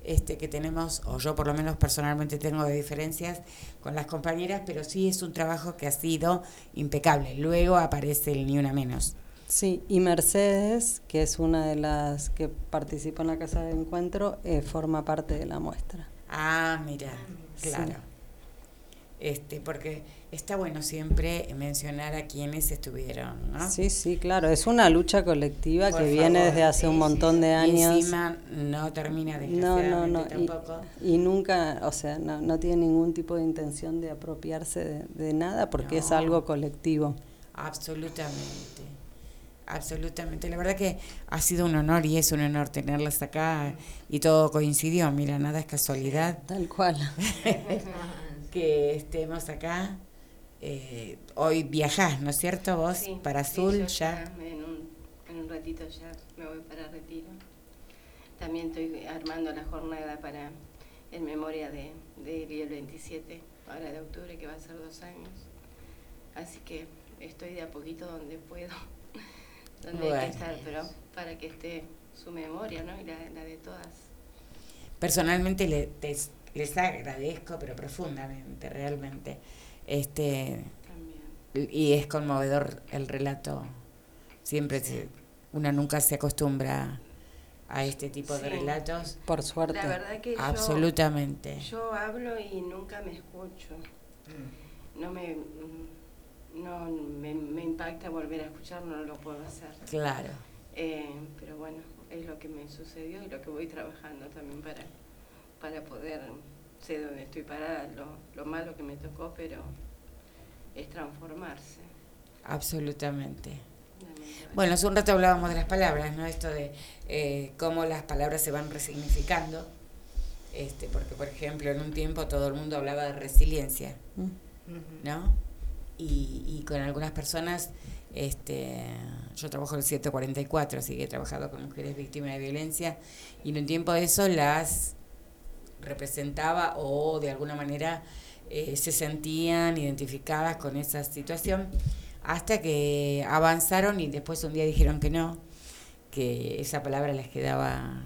este, que tenemos, o yo por lo menos personalmente tengo de diferencias con las compañeras, pero sí es un trabajo que ha sido impecable. Luego aparece el ni una menos.
Sí, y Mercedes, que es una de las que participó en la Casa del Encuentro, eh, forma parte de la muestra.
Ah, mira,
Sí.
claro. Este, porque está bueno siempre mencionar a quienes estuvieron, ¿no?
Sí, sí, claro, es una lucha colectiva.
Por
que viene desde hace un montón
sí.
de
Y
años.
encima no termina
No, no,
desgraciadamente
no. Y,
tampoco.
y nunca, o sea, no, no tiene ningún tipo de intención de apropiarse de, de nada porque es
No.
algo colectivo.
Absolutamente. Absolutamente. La verdad que ha sido un honor y es un honor tenerlas acá y todo coincidió. Mira, nada es casualidad.
Tal cual.
que estemos acá. Eh, hoy viajás, ¿no es cierto? Vos
Sí,
para
sí,
Azul
yo
ya.
En un, en un ratito ya me voy para Retiro. También estoy armando la jornada para en memoria de, de el 27, ahora de octubre, que va a ser dos años. Así que estoy de a poquito donde puedo, donde hay
Bueno.
que estar, pero para que esté su memoria, ¿no? Y la, la de todas.
Personalmente le- te- les agradezco, pero profundamente, realmente. Este, y es conmovedor el relato. Siempre se- una nunca se acostumbra a este tipo de relatos.
Por suerte.
La verdad que yo-
Absolutamente.
Yo, hablo y nunca me escucho.
Mm.
No me, no me, me impacta volver a escuchar, no lo puedo hacer.
Claro.
Eh, pero bueno, es lo que me sucedió y lo que voy trabajando también para, para poder, sé dónde estoy parada, lo, lo malo que me tocó, pero es transformarse.
Absolutamente. Bueno, hace un rato hablábamos de las palabras, ¿no? Esto de eh, cómo las palabras se van resignificando. Este, porque, por ejemplo, en un tiempo todo el mundo hablaba de resiliencia, ¿no? Y, y con algunas personas, este, yo trabajo en el 744, así que he trabajado con mujeres víctimas de violencia, y en un tiempo eso las representaba o de alguna manera eh, se sentían identificadas con esa situación hasta que avanzaron y después un día dijeron que no, que esa palabra les quedaba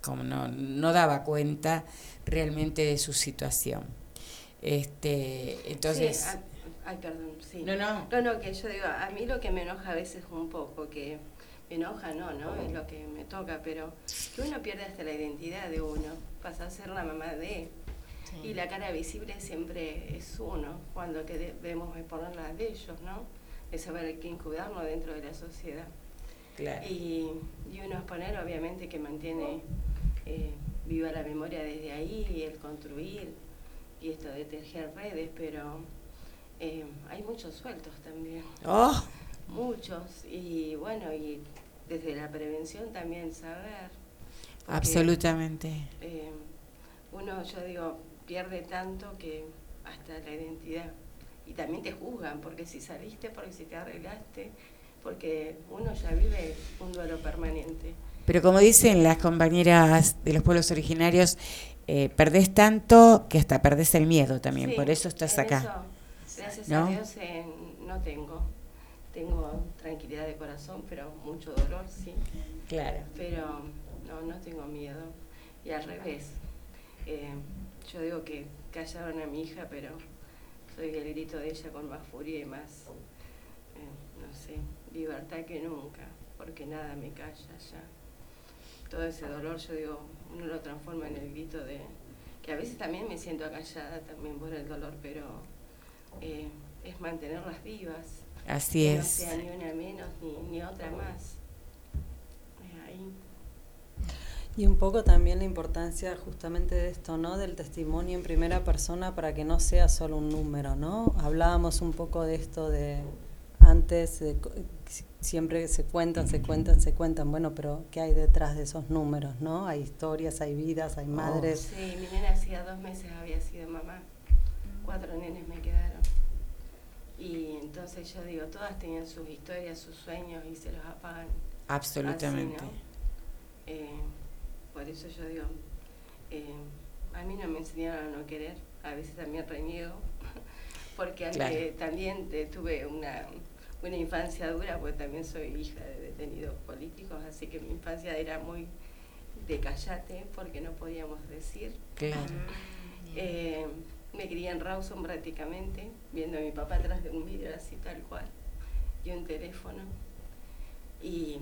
como no, no daba cuenta realmente de su situación. Este, entonces,
Sí, ay, perdón, sí.
No, no.
No, no, que yo digo, a mí lo que me enoja a veces un poco, que enoja, no, ¿no? Es lo que me toca, pero que uno pierde hasta la identidad de uno, pasa a ser la mamá de. Y la cara visible siempre es uno, cuando que debemos exponer la de ellos, ¿no? De saber quién cuidarnos dentro de la sociedad.
Claro.
Y, y uno exponer, obviamente, que mantiene eh, viva la memoria desde ahí, y el construir, y esto de tejer redes, pero eh, hay muchos sueltos también.
¡Oh!
Muchos. Y bueno, y desde la prevención también saber. porque,
absolutamente.
eh, uno, yo digo, pierde tanto que hasta la identidad. Y también te juzgan, porque si saliste, porque si te arreglaste, porque uno ya vive un duelo permanente.
Pero como dicen las compañeras de los pueblos originarios, eh, perdés tanto que hasta perdés el miedo también,
Sí,
por eso estás acá.
eso, gracias
¿No?
a Dios eh, no tengo. Tengo tranquilidad de corazón, pero mucho dolor, sí.
Claro.
Pero no, no tengo miedo. Y al revés. eh, yo digo que callaron a mi hija, pero soy el grito de ella con más furia y más, eh, no sé, libertad que nunca, porque nada me calla ya. Todo ese dolor, yo digo, uno lo transforma en el grito de, que a veces también me siento acallada también por el dolor, pero eh, es mantenerlas vivas.
Así
que No
es.
sea ni una menos ni, ni otra más. Ahí.
Y un poco también la importancia justamente de esto, ¿no? Del testimonio en primera persona para que no sea solo un número, ¿no? Hablábamos un poco de esto de antes, de siempre se cuentan, se cuentan, se cuentan, bueno, pero ¿qué hay detrás de esos números, no? Hay historias, hay vidas, hay madres.
Sí, mi nena hacía dos meses había sido mamá. Cuatro nenes me quedaron. Y entonces yo digo, todas tenían sus historias, sus sueños y se los apagan.
Absolutamente.
así, ¿no? Eh, por eso yo digo, eh, a mí no me enseñaron a no querer, a veces también reniego, porque antes
Claro.
también eh, tuve una, una infancia dura, porque también soy hija de detenidos políticos, así que mi infancia era muy de callate, porque no podíamos decir.
Claro.
Eh, me crié en Rawson prácticamente, viendo a mi papá atrás de un vidrio así tal cual, y un teléfono. Y,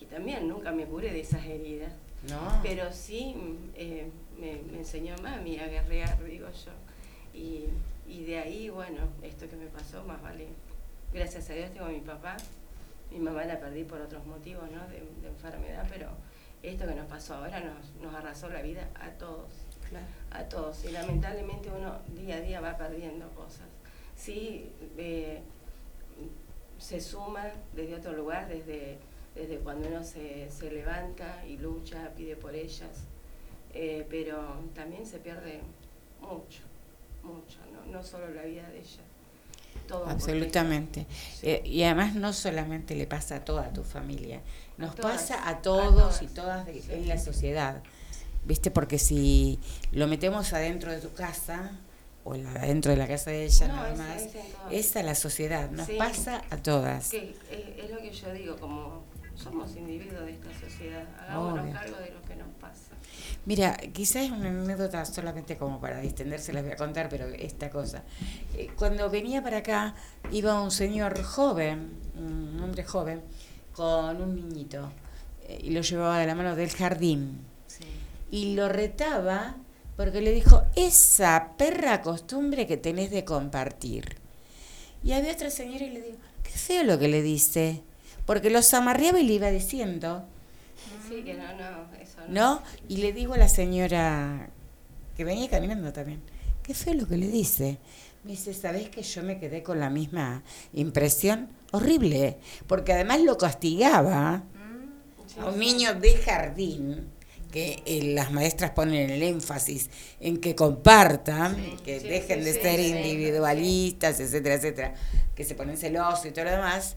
y también nunca me curé de esas heridas.
No.
Pero sí eh, me, me enseñó mami a guerrear, digo yo. Y, y de ahí, bueno, esto que me pasó, más vale. Gracias a Dios tengo a mi papá. Mi mamá la perdí por otros motivos, ¿no? De, de enfermedad, pero esto que nos pasó ahora nos, nos arrasó la vida a todos. A todos. Y lamentablemente uno día a día va perdiendo cosas. Sí, eh, se suma desde otro lugar, desde, desde cuando uno se, se levanta y lucha, pide por ellas, eh, pero también se pierde mucho, mucho, no, no solo la vida de ella. Todo
Absolutamente. Eh, y además no solamente le pasa a toda tu familia, nos
todas,
pasa a
a
todos y
todas.
todas de-
Sí.
en la sociedad. ¿Viste? Porque si lo metemos adentro de tu casa o adentro de la casa de ella
No,
nada más,
es en todas.
es la sociedad, nos
Sí.
pasa a todas.
Que es, es lo que yo digo, como somos individuos de esta sociedad, hagámonos
Obvio.
cargo de lo que nos pasa.
Mira, quizás es una anécdota solamente como para distenderse, las voy a contar, pero esta cosa. Eh, Cuando venía para acá, iba un señor joven, un hombre joven, con un niñito, eh, y lo llevaba de la mano del jardín. Y lo retaba porque le dijo, esa perra costumbre que tenés de compartir. Y había otra señora y le dijo, qué feo lo que le dice, porque los amarreaba y le iba diciendo,
Sí, que no, no, eso no.
¿no? Y le digo a la señora que venía caminando también, qué feo lo que le dice. Me dice, ¿sabés que yo me quedé con la misma impresión? Horrible, porque además lo castigaba a un niño de jardín, que eh, las maestras ponen el énfasis en que compartan, que
sí,
dejen
sí,
de ser individualistas, etcétera, etcétera, que se ponen celosos y todo lo demás.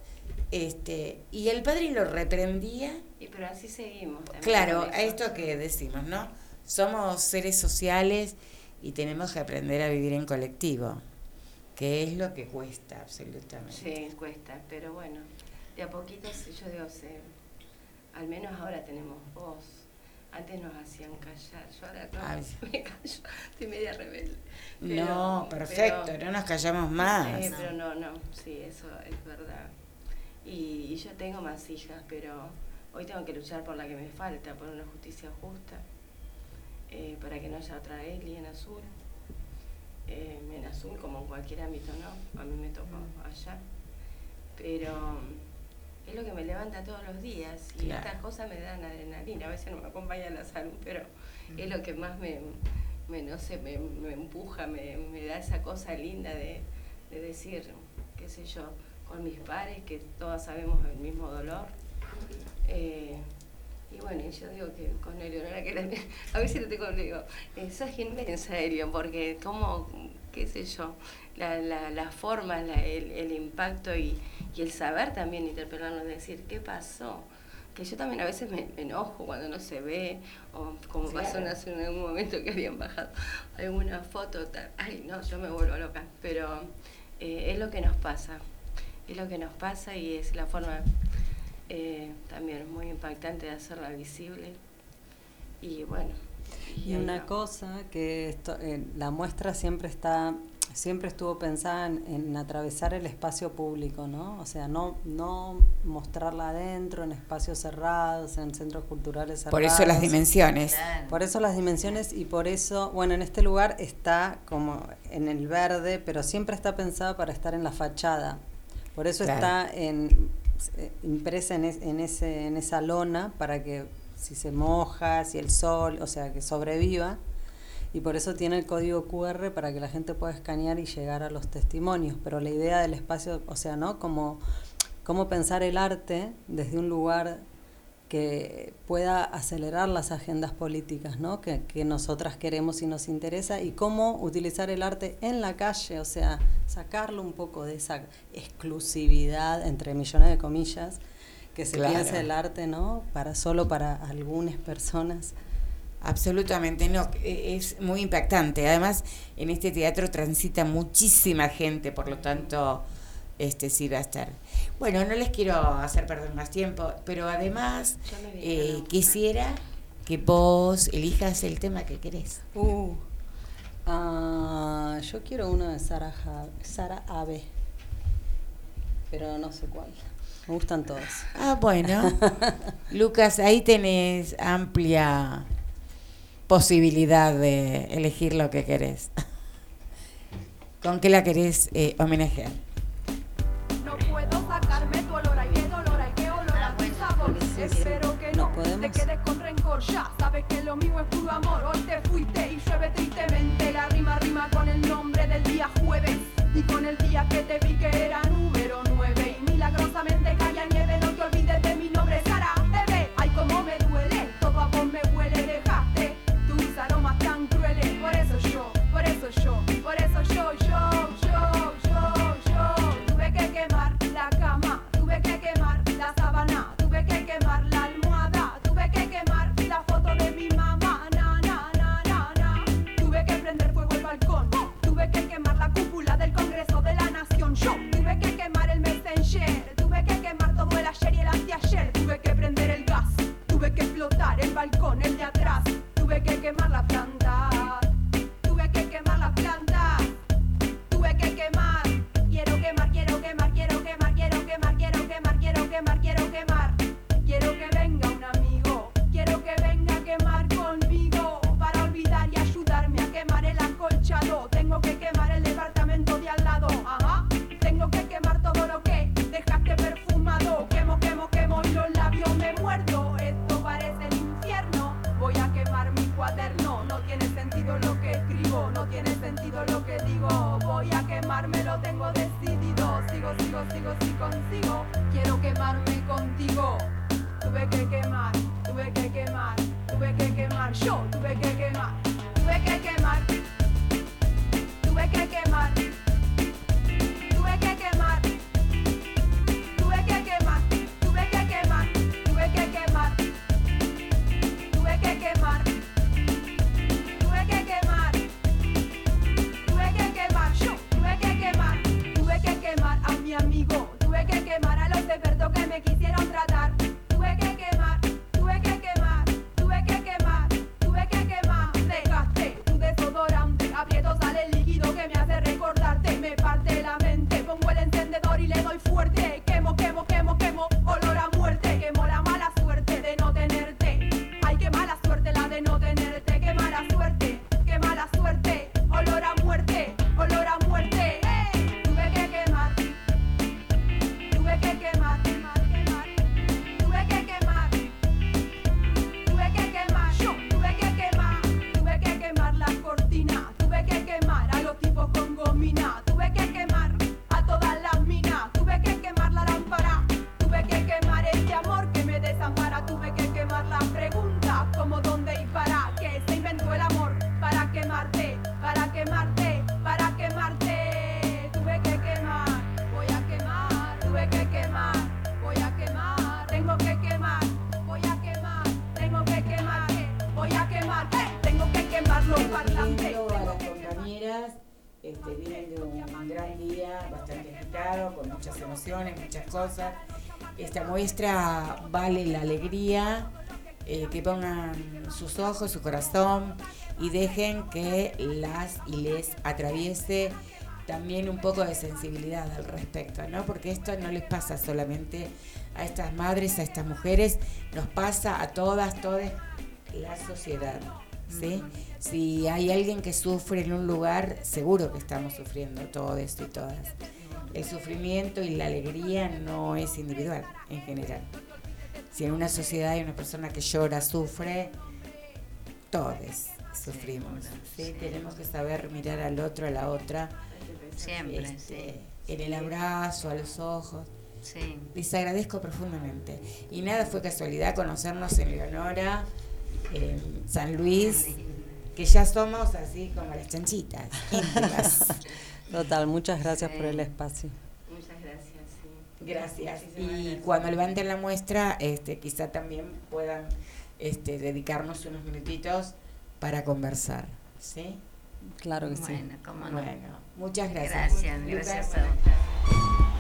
Este, y el padre lo reprendía
Y pero así seguimos.
Claro, a esto que decimos, ¿no? Somos seres sociales y tenemos que aprender a vivir en colectivo, que es lo que cuesta absolutamente.
Sí, cuesta, pero bueno, de a poquito, yo digo, se- al menos ahora tenemos voz. Antes nos hacían callar, yo ahora no,
Ay.
me callo, estoy media rebelde.
no, perfecto,
pero-
no nos callamos más.
Sí, pero no, no, sí, eso es verdad. Y, y yo tengo más hijas, pero hoy tengo que luchar por la que me falta, por una justicia justa, eh, para que no haya otra Eli en azul. Eh, en azul, como en cualquier ámbito, ¿no? A mí me tocó allá. Pero mm, es lo que me levanta todos los días y
Claro.
estas cosas me dan adrenalina. A veces no me acompaña la salud, pero es lo que más me, me no sé, me, me empuja, me, me da esa cosa linda de, de decir, qué sé yo, con mis pares, que todas sabemos el mismo dolor. Eh, y bueno, yo digo que con Eleonora, que era- a veces le tengo, le digo, eh, sos inmensa, Elion, porque como, qué sé yo, la, la, la forma, la- el, el impacto y, y el saber también interpelarnos, decir, ¿qué pasó? Que yo también a veces me, me enojo cuando no se ve, o como
Sí,
pasó en,
claro.
hace- en algún momento que habían bajado alguna foto, tal. ay no, yo me vuelvo loca, pero eh, es lo que nos pasa, es lo que nos pasa y es la forma eh, también muy impactante de hacerla visible. Y bueno.
Y una cosa que esto, eh, la muestra siempre está siempre estuvo pensada en, en atravesar el espacio público, ¿no? O sea, no, no mostrarla adentro, en espacios cerrados, en centros culturales cerrados.
Por eso las dimensiones.
Por eso las dimensiones y por eso, bueno, en este lugar está como en el verde, pero siempre está pensada para estar en la fachada. Por eso
Claro.
está en, eh, impresa en, es- en, ese, en esa lona para que si se moja, si el sol, o sea, que sobreviva. Y por eso tiene el código QR para que la gente pueda escanear y llegar a los testimonios. Pero la idea del espacio, o sea, ¿no? Como, cómo pensar el arte desde un lugar que pueda acelerar las agendas políticas ¿no? que, que nosotras queremos y nos interesa y cómo utilizar el arte en la calle, o sea, sacarlo un poco de esa exclusividad, entre millones de comillas, que se
Claro.
piensa el arte ¿no? para solo para algunas personas.
Absolutamente, no, e- es muy impactante. Además, en este teatro transita muchísima gente, por lo tanto, este sí va a estar. Bueno, no les quiero hacer perder más tiempo, pero además eh, quisiera que vos elijas el tema que querés.
Uh, ah, yo quiero uno de Sara, Ja- Sara Ave, pero no sé cuál. Me gustan todos.
Ah, bueno. Lucas, ahí tenés amplia posibilidad de elegir lo que querés. ¿Con qué la querés eh, homenajear?
No puedo sacarme tu olor, ay qué dolor, ay qué olor a tu sabor. Espero que no, te quedes con rencor ya. Sabes que lo mío es puro amor. Hoy te fuiste y llueve tristemente. La rima rima con el nombre del día jueves y con el día que te vi balcón, el de atrás, tuve que quemar la planta,
emociones, muchas cosas. Esta muestra vale la alegría, eh, que pongan sus ojos, su corazón y dejen que las y les atraviese también un poco de sensibilidad al respecto, ¿no? Porque esto no les pasa solamente a estas madres, a estas mujeres, nos pasa a todas, todas la sociedad, ¿sí? Si hay alguien que sufre en un lugar, seguro que estamos sufriendo todos y todas. El sufrimiento y la alegría no es individual en general. Si en una sociedad hay una persona que llora, sufre, todos sufrimos. ¿sí? Tenemos que saber mirar al otro, a la otra.
Siempre,
este, En el abrazo, a los ojos.
Sí.
Les agradezco profundamente. Y nada, fue casualidad conocernos en Leonora, en San Luis, que ya somos así como las chanchitas, íntimas.
Total, muchas gracias por el espacio.
Muchas gracias. sí.
Gracias.
Muchísimas
Y
gracias.
cuando levanten la muestra, este, quizá también puedan este, dedicarnos unos minutitos para conversar. ¿Sí?
Claro que sí.
Bueno, cómo no.
Bueno, muchas gracias.
Gracias, gracias a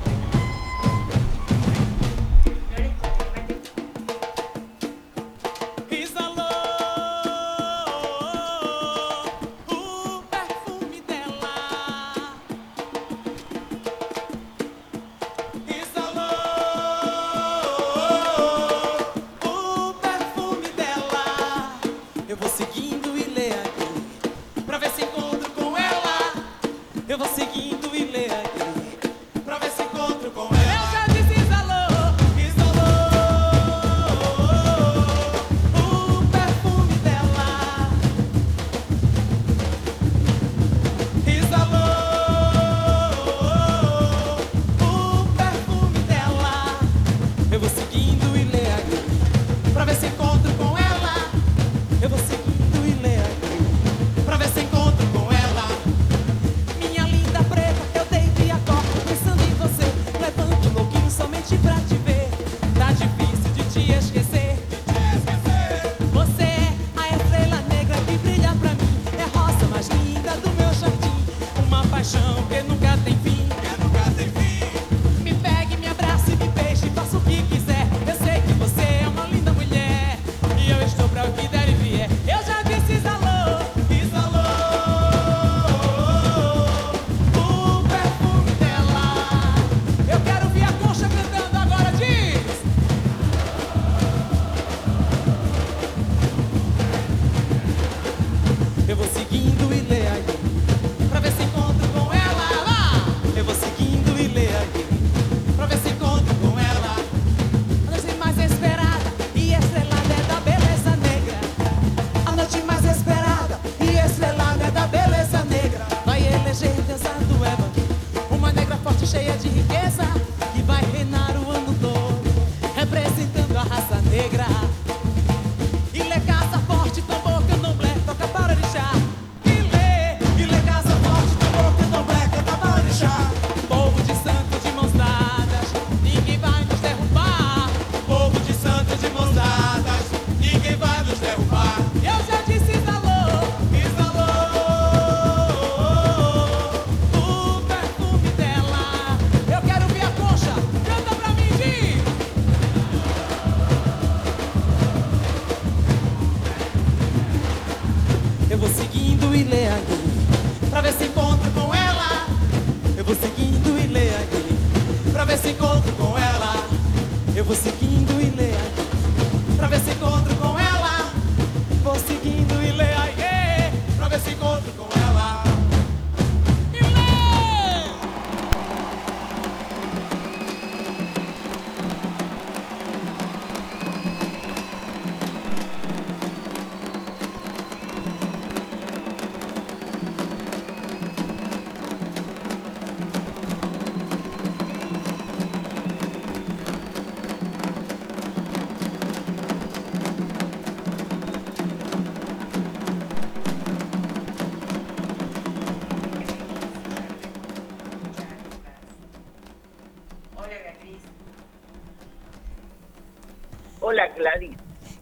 Hola Gladys.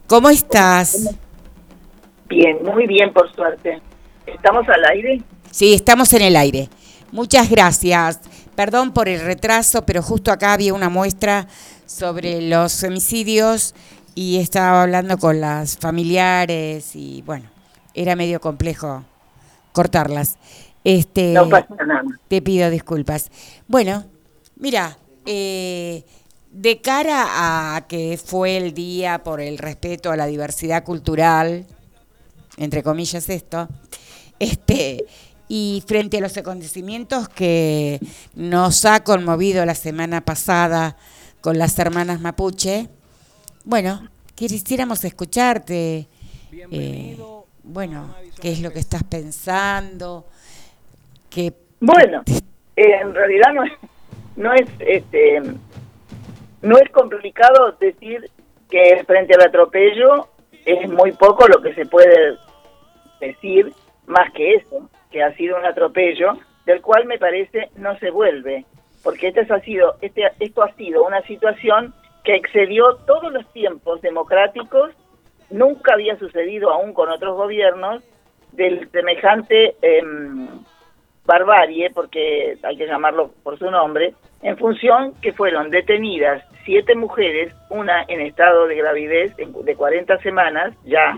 ¿Cómo estás?
Bien, muy bien por suerte. ¿Estamos al aire?
Sí, estamos en el aire. Muchas gracias. Perdón por el retraso, pero justo acá había una muestra sobre los femicidios y estaba hablando con las familiares y bueno, era medio complejo cortarlas. Este,
No pasa nada.
Te pido disculpas. Bueno, mira, eh, de cara a que fue el día por el respeto a la diversidad cultural, entre comillas esto, este, y frente a los acontecimientos que nos ha conmovido la semana pasada con las hermanas Mapuche, bueno, quisiéramos escucharte. eh, bueno, ¿qué es lo que estás pensando? ¿Qué
Bueno, eh, en realidad no es, no es, este, no es complicado decir que frente al atropello es muy poco lo que se puede decir más que eso, que ha sido un atropello del cual me parece no se vuelve, porque este ha sido, este, esto ha sido una situación que excedió todos los tiempos democráticos, nunca había sucedido aún con otros gobiernos del semejante em, barbarie, porque hay que llamarlo por su nombre, en función que fueron detenidas siete mujeres, una en estado de gravidez de 40 semanas, ya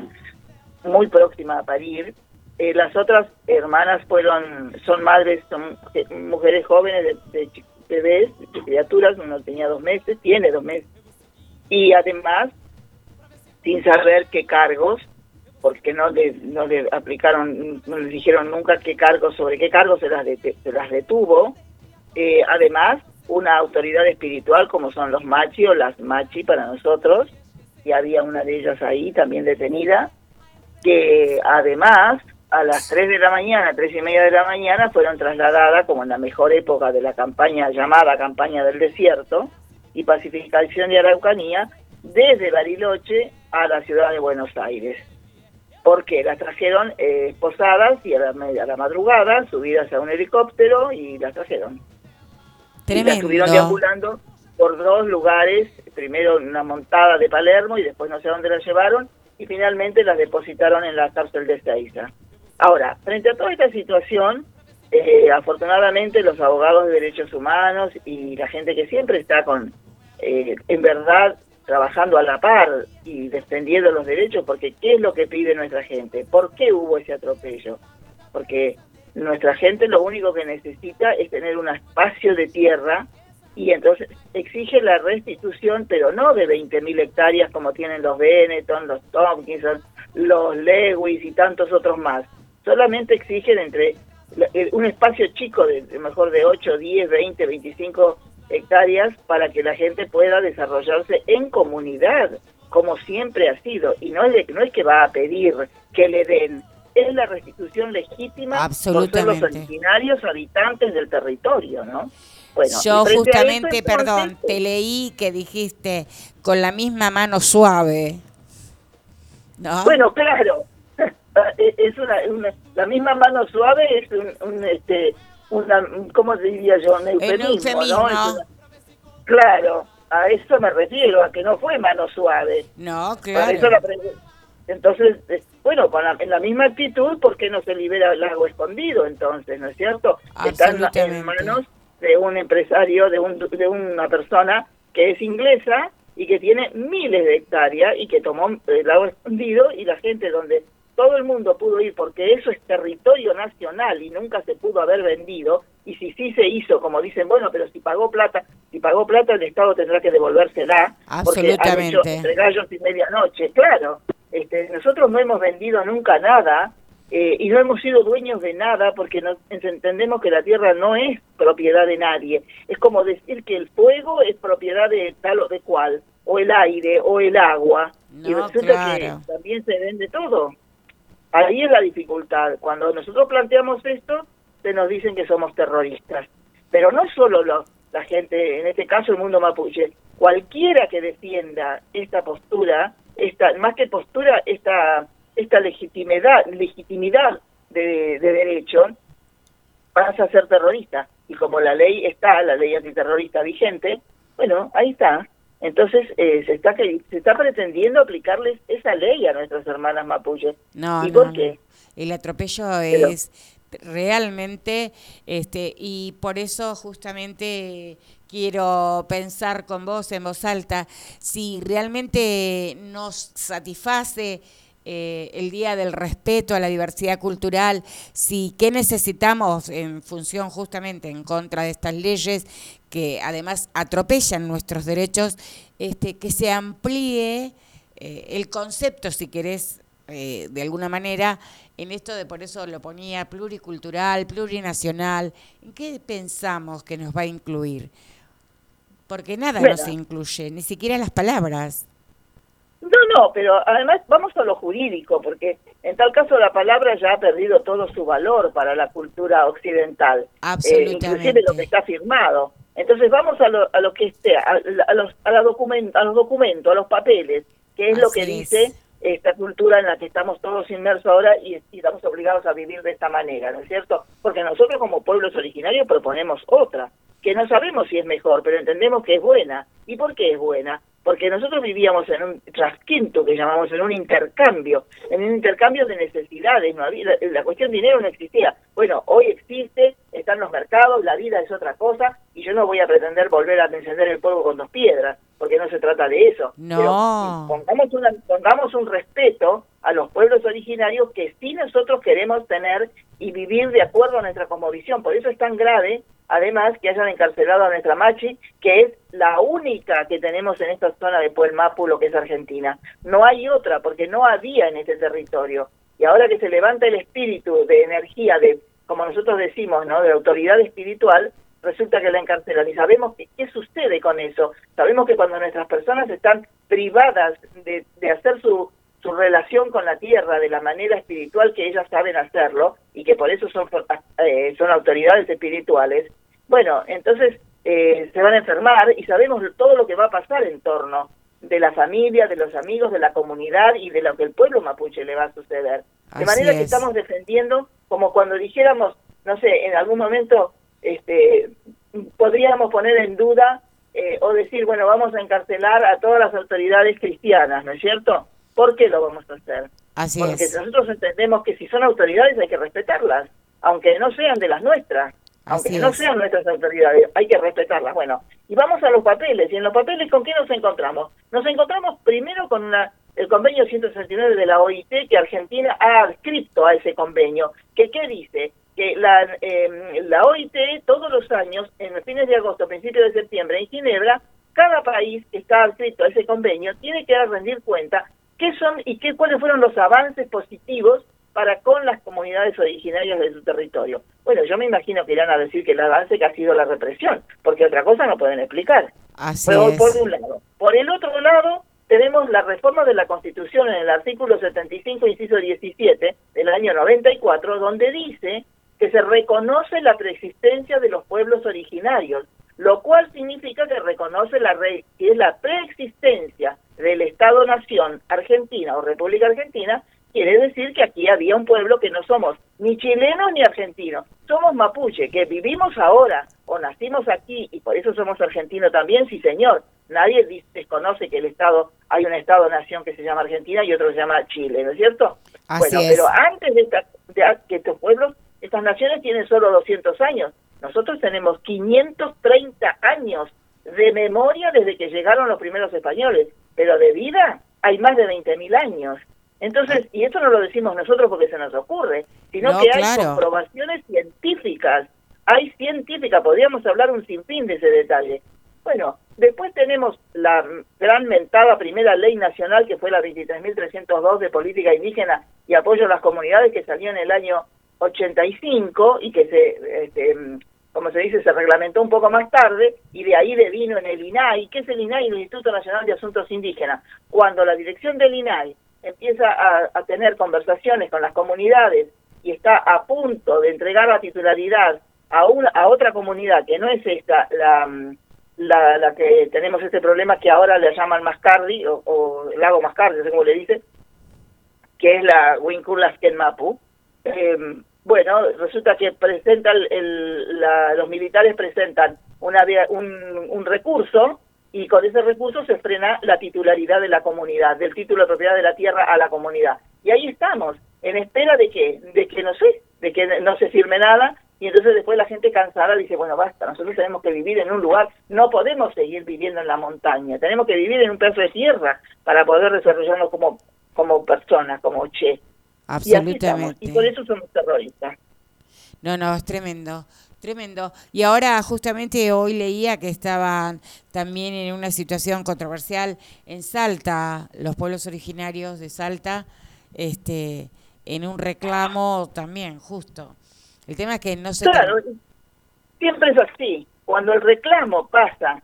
muy próxima a parir. Eh, las otras hermanas fueron, son madres, son eh, mujeres jóvenes de, de bebés, de criaturas, uno tenía dos meses, tiene dos meses. Y además, sin saber qué cargos, porque no le, no le aplicaron, no le dijeron nunca qué cargos, sobre qué cargos se las, dete- se las detuvo. Eh, además, una autoridad espiritual como son los machi o las machi para nosotros, y había una de ellas ahí también detenida, que además a las 3 de la mañana, tres y media de la mañana, fueron trasladadas como en la mejor época de la campaña llamada campaña del desierto y pacificación de Araucanía, desde Bariloche a la ciudad de Buenos Aires. Porque las trajeron eh, esposadas y a la, a la madrugada, subidas a un helicóptero y las trajeron. Y
Tremendo.
estuvieron deambulando por dos lugares, primero una montada de Palermo y después no sé dónde las llevaron y finalmente las depositaron en la cárcel de Ezeiza. Ahora, frente a toda esta situación, eh, afortunadamente los abogados de derechos humanos y la gente que siempre está con, eh, en verdad, trabajando a la par y defendiendo los derechos, porque ¿qué es lo que pide nuestra gente? ¿Por qué hubo ese atropello? Porque nuestra gente lo único que necesita es tener un espacio de tierra y entonces exige la restitución, pero no de 20.000 hectáreas como tienen los Benetton, los Tompkinson, los Lewis y tantos otros más. Solamente exigen entre eh, un espacio chico, de, de mejor de 8, 10, 20, 25 hectáreas para que la gente pueda desarrollarse en comunidad, como siempre ha sido. Y no es, de- no es que va a pedir que le den, es la restitución legítima por ser los originarios habitantes del territorio, ¿no? Bueno,
Yo justamente,
eso,
perdón, te leí que dijiste con la misma mano suave. ¿No?
Bueno, claro, es una, una- la misma mano suave es un, un, este, una, ¿cómo diría yo? Un eufemismo,
eufemismo.
¿no? Es una- claro, a eso me refiero, a que no fue mano suave.
No,
Por eso
claro.
la entonces, bueno, con la- en la misma actitud, ¿por qué no se libera el lago escondido entonces, no es cierto? Está en, manos de un empresario, de, un, de una persona que es inglesa y que tiene miles de hectáreas y que tomó el lago escondido y la gente donde todo el mundo pudo ir porque eso es territorio nacional y nunca se pudo haber vendido y si sí se hizo, como dicen, bueno, pero si pagó plata, si pagó plata el Estado tendrá que devolvérsela porque han hecho
Absolutamente.
entre gallos y medianoche, claro. Este, nosotros no hemos vendido nunca nada eh, y no hemos sido dueños de nada porque no, entendemos que la tierra no es propiedad de nadie. Es como decir que el fuego es propiedad de tal o de cual, o el aire, o el agua. y resulta
claro.
que también se vende todo. Ahí es la dificultad. Cuando nosotros planteamos esto, se nos dicen que somos terroristas. Pero no solo lo- la gente, en este caso el mundo mapuche, cualquiera que defienda esta postura, esta más que postura, esta esta legitimidad, legitimidad de, de derecho, vas a ser terrorista. Y como la ley está, la ley antiterrorista vigente, bueno, ahí está. Entonces eh, se está se está pretendiendo aplicarles esa ley a nuestras hermanas mapuches.
No,
¿Y
no,
por
no.
qué?
El atropello
Pero-
es realmente, este, y por eso justamente quiero pensar con vos en voz alta, si realmente nos satisface eh, el Día del Respeto a la Diversidad Cultural, si qué necesitamos en función justamente en contra de estas leyes que además atropellan nuestros derechos, este, que se amplíe eh, el concepto, si querés, eh, de alguna manera, en esto de por eso lo ponía pluricultural, plurinacional. ¿En qué pensamos que nos va a incluir? Porque nada
Bueno.
nos incluye, ni siquiera las palabras.
No, no, pero además vamos a lo jurídico, porque en tal caso la palabra ya ha perdido todo su valor para la cultura occidental, eh,
Absolutamente.
inclusive lo que está firmado. Entonces vamos a lo, a lo que esté, a, a los, a, la document- a los documentos, a los papeles, que es lo que
es.
dice esta cultura en la que estamos todos inmersos ahora y, y estamos obligados a vivir de esta manera, ¿no es cierto? Porque nosotros como pueblos originarios proponemos otra, que no sabemos si es mejor, pero entendemos que es buena. ¿Y por qué es buena? Porque nosotros vivíamos en un trasquinto que llamamos, en un intercambio, en un intercambio de necesidades, no había, la, la cuestión dinero no existía. Bueno, hoy existe, están los mercados, la vida es otra cosa, y yo no voy a pretender volver a encender el polvo con dos piedras, porque no se trata de eso.
No.
Pero pongamos, una, pongamos un respeto a los pueblos originarios que sí nosotros queremos tener y vivir de acuerdo a nuestra cosmovisión. Por eso es tan grave, además, que hayan encarcelado a nuestra Machi, que es la única que tenemos en esta zona de Puelmapu, lo que es Argentina. No hay otra, porque no había en este territorio. Y ahora que se levanta el espíritu de energía, de como nosotros decimos, ¿no? de autoridad espiritual, resulta que la encarcelan. Y sabemos que, qué sucede con eso. Sabemos que cuando nuestras personas están privadas de, de hacer su, su relación con la tierra de la manera espiritual que ellas saben hacerlo, y que por eso son, eh, son autoridades espirituales, bueno, entonces eh, se van a enfermar y sabemos todo lo que va a pasar en torno de la familia, de los amigos, de la comunidad y de lo que el pueblo mapuche le va a suceder. De
Así
manera que
es.
estamos defendiendo como cuando dijéramos, no sé, en algún momento este, podríamos poner en duda eh, o decir, bueno, vamos a encarcelar a todas las autoridades cristianas, ¿no es cierto? ¿Por qué lo vamos a hacer?
Así
Porque
es.
nosotros entendemos que si son autoridades hay que respetarlas, aunque no sean de las nuestras, aunque
Así
no
es.
sean nuestras autoridades, hay que respetarlas. Bueno, y vamos a los papeles, y en los papeles ¿con qué nos encontramos? Nos encontramos primero con una- el convenio 169 de la OIT que Argentina ha adscrito a ese convenio, que ¿qué dice? Que la, eh, la OIT todos los años, en fines de agosto, principios de septiembre, en Ginebra, cada país que está adscrito a ese convenio tiene que rendir cuenta qué son y qué cuáles fueron los avances positivos para con las comunidades originarias de su territorio. Bueno, yo me imagino que irán a decir que el avance que ha sido la represión, porque otra cosa no pueden explicar.
Así
Por,
es.
por un lado. Por el otro lado, tenemos la reforma de la Constitución en el artículo 75, inciso 17, del año 94, donde dice que se reconoce la preexistencia de los pueblos originarios, lo cual significa que reconoce la re- que es la preexistencia del Estado-Nación Argentina o República Argentina, quiere decir que aquí había un pueblo que no somos ni chilenos ni argentinos, somos mapuche, que vivimos ahora o nacimos aquí y por eso somos argentinos también, sí señor. Nadie desconoce que el Estado, hay un Estado-Nación que se llama Argentina y otro que se llama Chile, ¿no es cierto?
Así
bueno,
es.
pero antes de, esta- de que estos pueblos, estas naciones tienen solo 200 años. Nosotros tenemos 530 años de memoria desde que llegaron los primeros españoles, pero de vida hay más de 20.000 años. Entonces, y esto no lo decimos nosotros porque se nos ocurre, sino
No,
que hay
claro.
comprobaciones científicas. Hay científica, podríamos hablar un sinfín de ese detalle. Bueno, después tenemos la gran mentada primera ley nacional que fue la 23.302 de política indígena y apoyo a las comunidades que salió en el año 85 y que se, este, como se dice, se reglamentó un poco más tarde y de ahí devino en el INAI. ¿Qué es el INAI? El Instituto Nacional de Asuntos Indígenas. Cuando la dirección del INAI empieza a, a tener conversaciones con las comunidades y está a punto de entregar la titularidad a, una, a otra comunidad que no es esta, la, la, la que tenemos este problema que ahora le llaman Mascardi o, o lago Mascardi, no sé cómo le dicen, que es la Winkulasken Mapu. Eh, bueno, resulta que presenta el, la- los militares presentan una, un recurso y con ese recurso se frena la titularidad de la comunidad, del título de propiedad de la tierra a la comunidad. Y ahí estamos, en espera de que, de que no sé, de que no se firme nada y entonces después la gente cansada dice, bueno, basta, nosotros tenemos que vivir en un lugar, no podemos seguir viviendo en la montaña, tenemos que vivir en un pedazo de tierra para poder desarrollarnos como como personas, como che. Y así estamos,
Absolutamente.
Y por eso somos terroristas.
No, no, es tremendo, tremendo. Y ahora justamente hoy leía que estaban también en una situación controversial en Salta, los pueblos originarios de Salta, este, en un reclamo también, justo. El tema es que no se...
Claro, siempre es así. Cuando el reclamo pasa,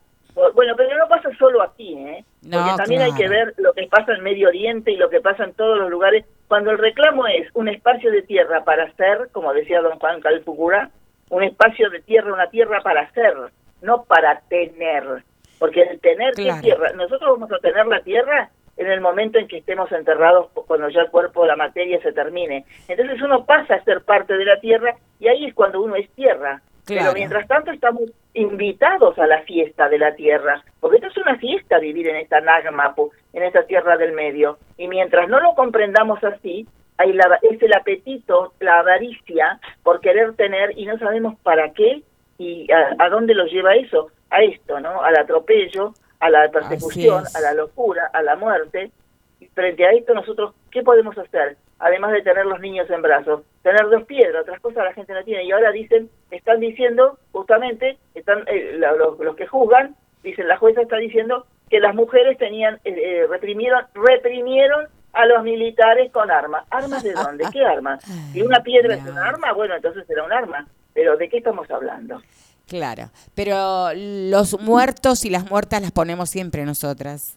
bueno, pero no pasa solo aquí, ¿eh?
No,
Porque también hay que ver lo que pasa en Medio Oriente y lo que pasa en todos los lugares. Cuando el reclamo es un espacio de tierra para hacer, como decía don Juan Calfucura, un espacio de tierra, una tierra para hacer, no para tener. Porque el tener ¿qué
Claro.
tierra, nosotros vamos a tener la tierra en el momento en que estemos enterrados, cuando ya el cuerpo, la materia se termine. Entonces uno pasa a ser parte de la tierra y ahí es cuando uno es tierra.
Claro.
Pero mientras tanto estamos invitados a la fiesta de la tierra, porque esto es una fiesta vivir en esta Nagmapu, en esta tierra del medio. Y mientras no lo comprendamos así, es el apetito, la avaricia por querer tener y no sabemos para qué y a, a dónde lo lleva eso, a esto, ¿no? Al atropello, a la persecución, a la locura, a la muerte. Y frente a esto nosotros, ¿qué podemos hacer? Además de tener los niños en brazos, tener dos piedras, otras cosas la gente no tiene. Y ahora dicen, están diciendo, justamente, están eh, la- los, los que juzgan, dicen, la jueza está diciendo que las mujeres tenían, eh, eh, reprimieron, reprimieron a los militares con armas. ¿Armas de dónde? ¿Qué armas? Si una piedra es un arma, bueno, entonces será un arma. Pero ¿de qué estamos hablando?
Claro, pero los muertos y las muertas las ponemos siempre nosotras.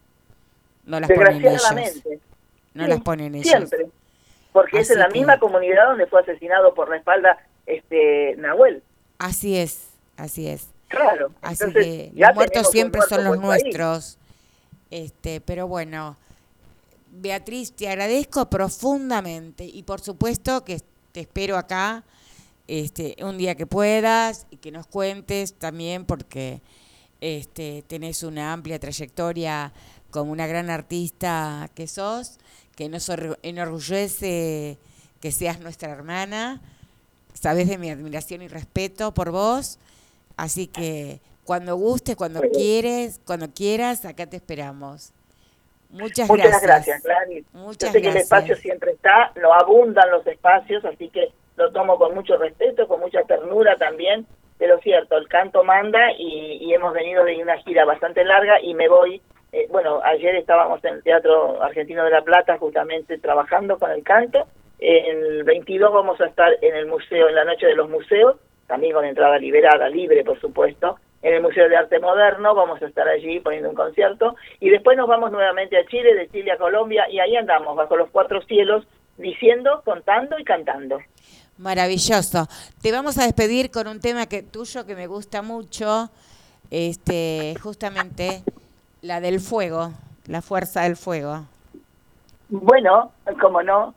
No las ponen ellos. No
Sí,
las ponen ellos.
Siempre. Porque es en la
que-
misma comunidad donde fue asesinado por la espalda este Nahuel.
Así es, así es.
Claro.
Así
Entonces,
que los muertos siempre
muerto
son los
ahí.
nuestros. Este, pero bueno, Beatriz, te agradezco profundamente y por supuesto que te espero acá este un día que puedas y que nos cuentes también porque este tenés una amplia trayectoria como una gran artista que sos, que nos or- enorgullece que seas nuestra hermana. Sabes de mi admiración y respeto por vos, así que cuando gustes, cuando quieres, cuando quieras, acá te esperamos. Muchas,
Muchas
gracias.
gracias, Gladys.
Muchas
Yo sé que el
gracias.
espacio siempre está, no abundan los espacios, así que lo tomo con mucho respeto, con mucha ternura también, pero cierto, el canto manda y, y hemos venido de una gira bastante larga y me voy, eh, bueno, ayer estábamos en el Teatro Argentino de La Plata justamente trabajando con el canto, el 22 vamos a estar en el museo, en la noche de los museos, también con entrada liberada, libre por supuesto, en el Museo de Arte Moderno, vamos a estar allí poniendo un concierto, y después nos vamos nuevamente a Chile, de Chile a Colombia, y ahí andamos, bajo los cuatro cielos, diciendo, contando y cantando.
Maravilloso. Te vamos a despedir con un tema que tuyo que me gusta mucho, este, justamente la del fuego, la fuerza del fuego.
Bueno, como no,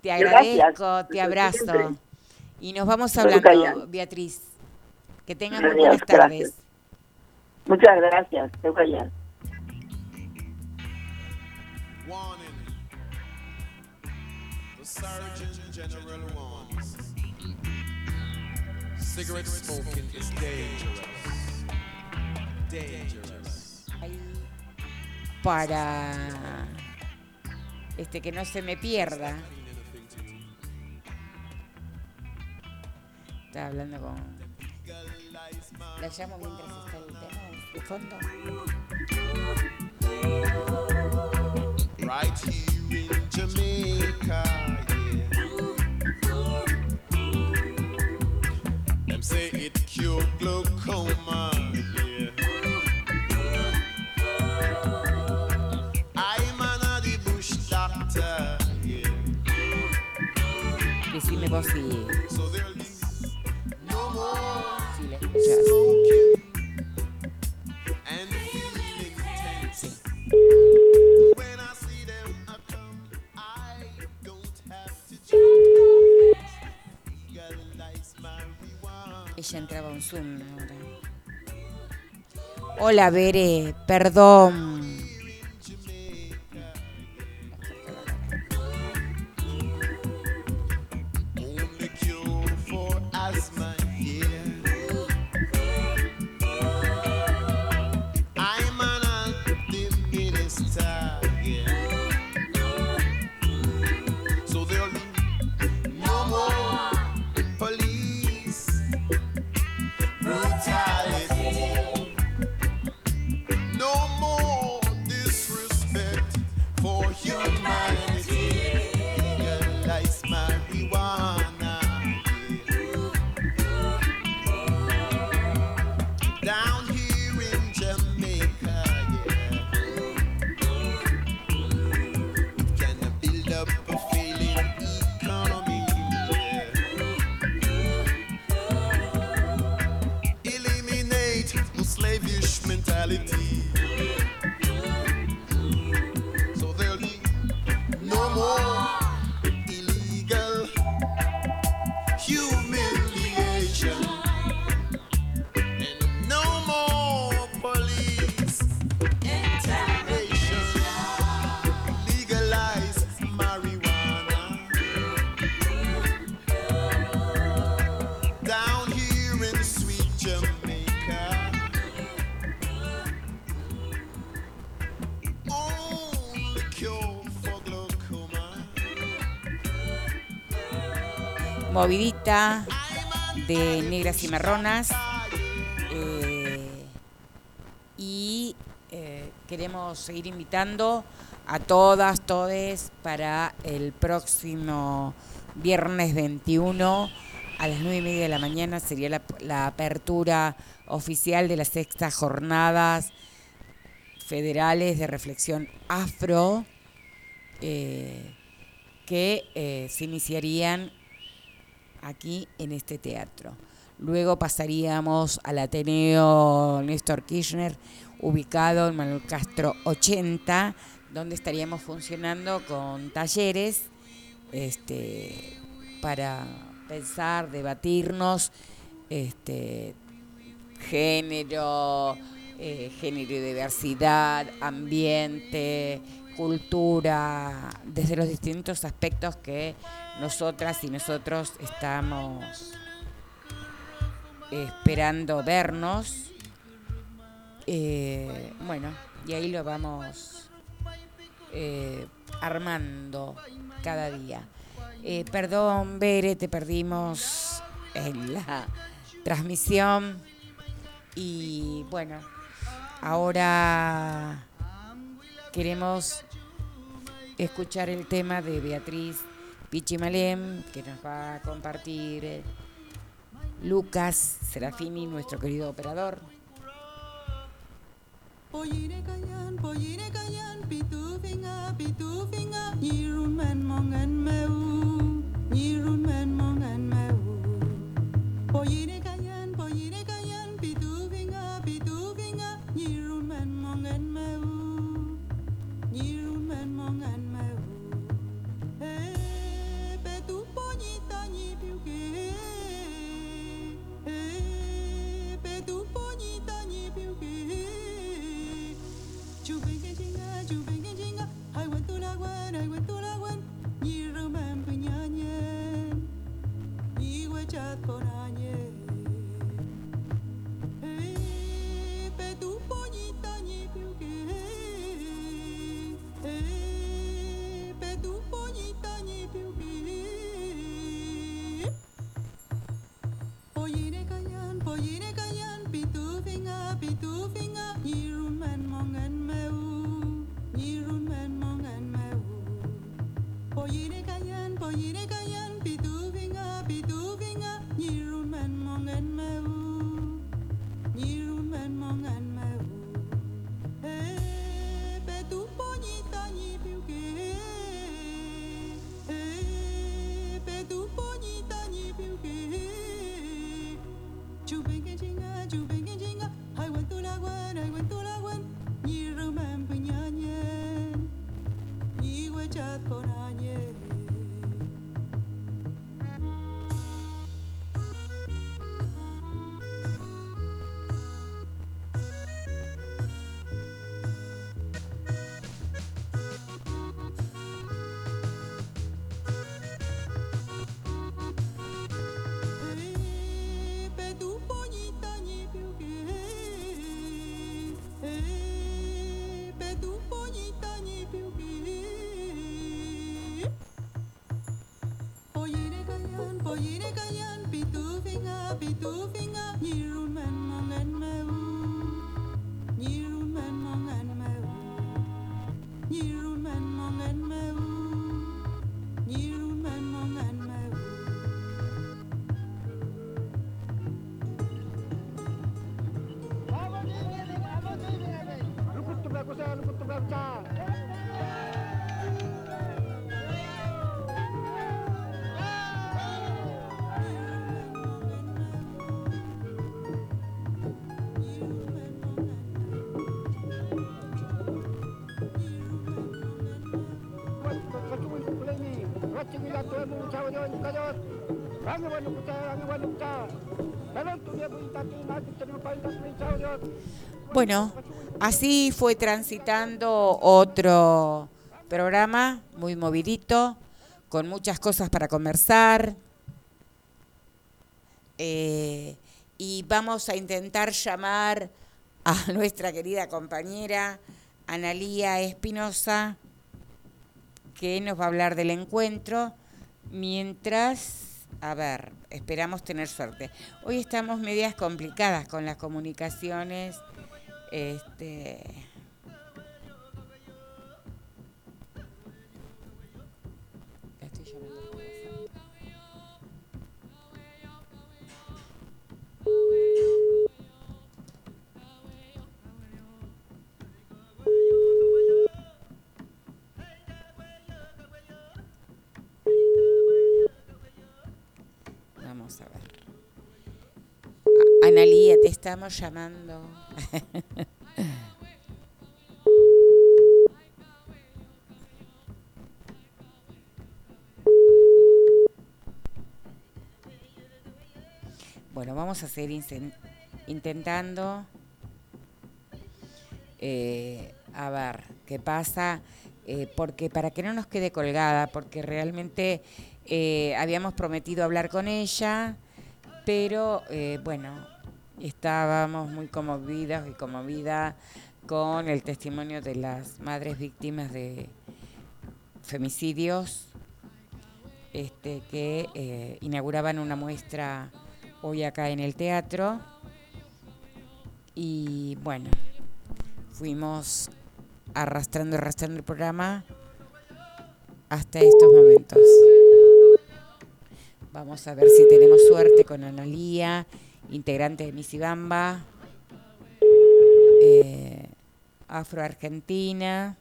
Te
Gracias.
agradezco, te abrazo. Y nos vamos hablando. Beatriz. Que tengan
Adiós,
buenas tardes.
gracias. muchas gracias, Eugenia.
Surgeon General warns. Cigarette smoking is dangerous. Dangerous.
Para este que no se me pierda. Estaba hablando con. La llamo mientras está el tema de fondo.
Right here in Jamaica, yeah. Them say it cure glaucoma, yeah. I'm an the bush doctor, yeah.
Decime vos si, Ella entraba un Zoom ahora. Hola, Bere, perdón. De negras y marronas. eh, y eh, queremos seguir invitando a todas, todes para el próximo viernes 21 a las 9 y media de la mañana sería la, la apertura oficial de las sextas jornadas federales de reflexión afro eh, que se iniciarían aquí en este teatro. Luego pasaríamos al Ateneo Néstor Kirchner, ubicado en Manuel Castro 80, donde estaríamos funcionando con talleres este, para pensar, debatirnos este, género, eh, género y diversidad, ambiente, cultura, desde los distintos aspectos que nosotras y nosotros estamos esperando vernos. Eh, bueno, y ahí lo vamos eh, armando cada día. Eh, perdón, Bere, te perdimos en la transmisión. Y bueno, ahora queremos escuchar el tema de Beatriz Pichimalem, que nos va a compartir eh, Lucas Serafini, nuestro querido operador. Bueno, así fue transitando otro programa muy movidito, con muchas cosas para conversar. Eh, y vamos a intentar llamar a nuestra querida compañera Analía Espinosa, que nos va a hablar del encuentro, mientras, a ver, esperamos tener suerte. Hoy estamos medias complicadas con las comunicaciones. Este, estamos llamando. Bueno, vamos a seguir intentando. eh, a ver qué pasa. eh, porque para que no nos quede colgada, porque realmente eh, habíamos prometido hablar con ella, pero eh, bueno, estábamos muy conmovidas y conmovida con el testimonio de las madres víctimas de femicidios este, que eh, inauguraban una muestra hoy acá en el teatro. Y bueno, fuimos arrastrando, arrastrando el programa hasta estos momentos. Vamos a ver si tenemos suerte con Analía, integrante de Misibamba, eh, Afro-Argentina.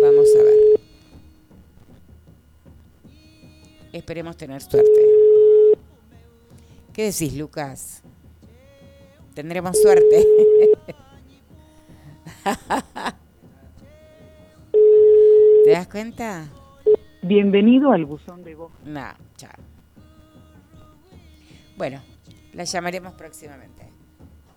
Vamos a ver. Esperemos tener suerte. ¿Qué decís, Lucas? Tendremos suerte. ¿Te das cuenta?
Bienvenido al buzón de voz.
No, chao. Bueno, la llamaremos próximamente.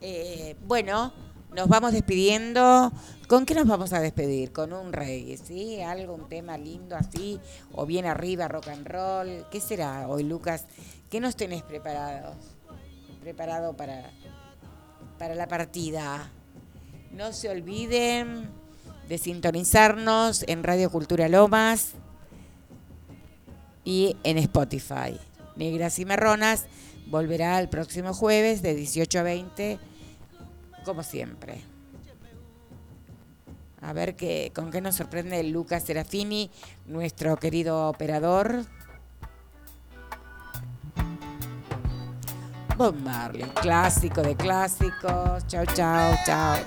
Eh, bueno, nos vamos despidiendo. ¿Con qué nos vamos a despedir? Con un reggae, ¿sí? Algo, un tema lindo así, o bien arriba, rock and roll. ¿Qué será hoy, Lucas? ¿Qué nos tenés preparados? Preparado para, para la partida. No se olviden de sintonizarnos en Radio Cultura Lomas y en Spotify. Negras y Marronas volverá el próximo jueves de 18 a 20, como siempre. A ver qué, con qué nos sorprende Lucas Serafini, nuestro querido operador. Bob Marley, clásico de clásicos. Chao, chao, chao.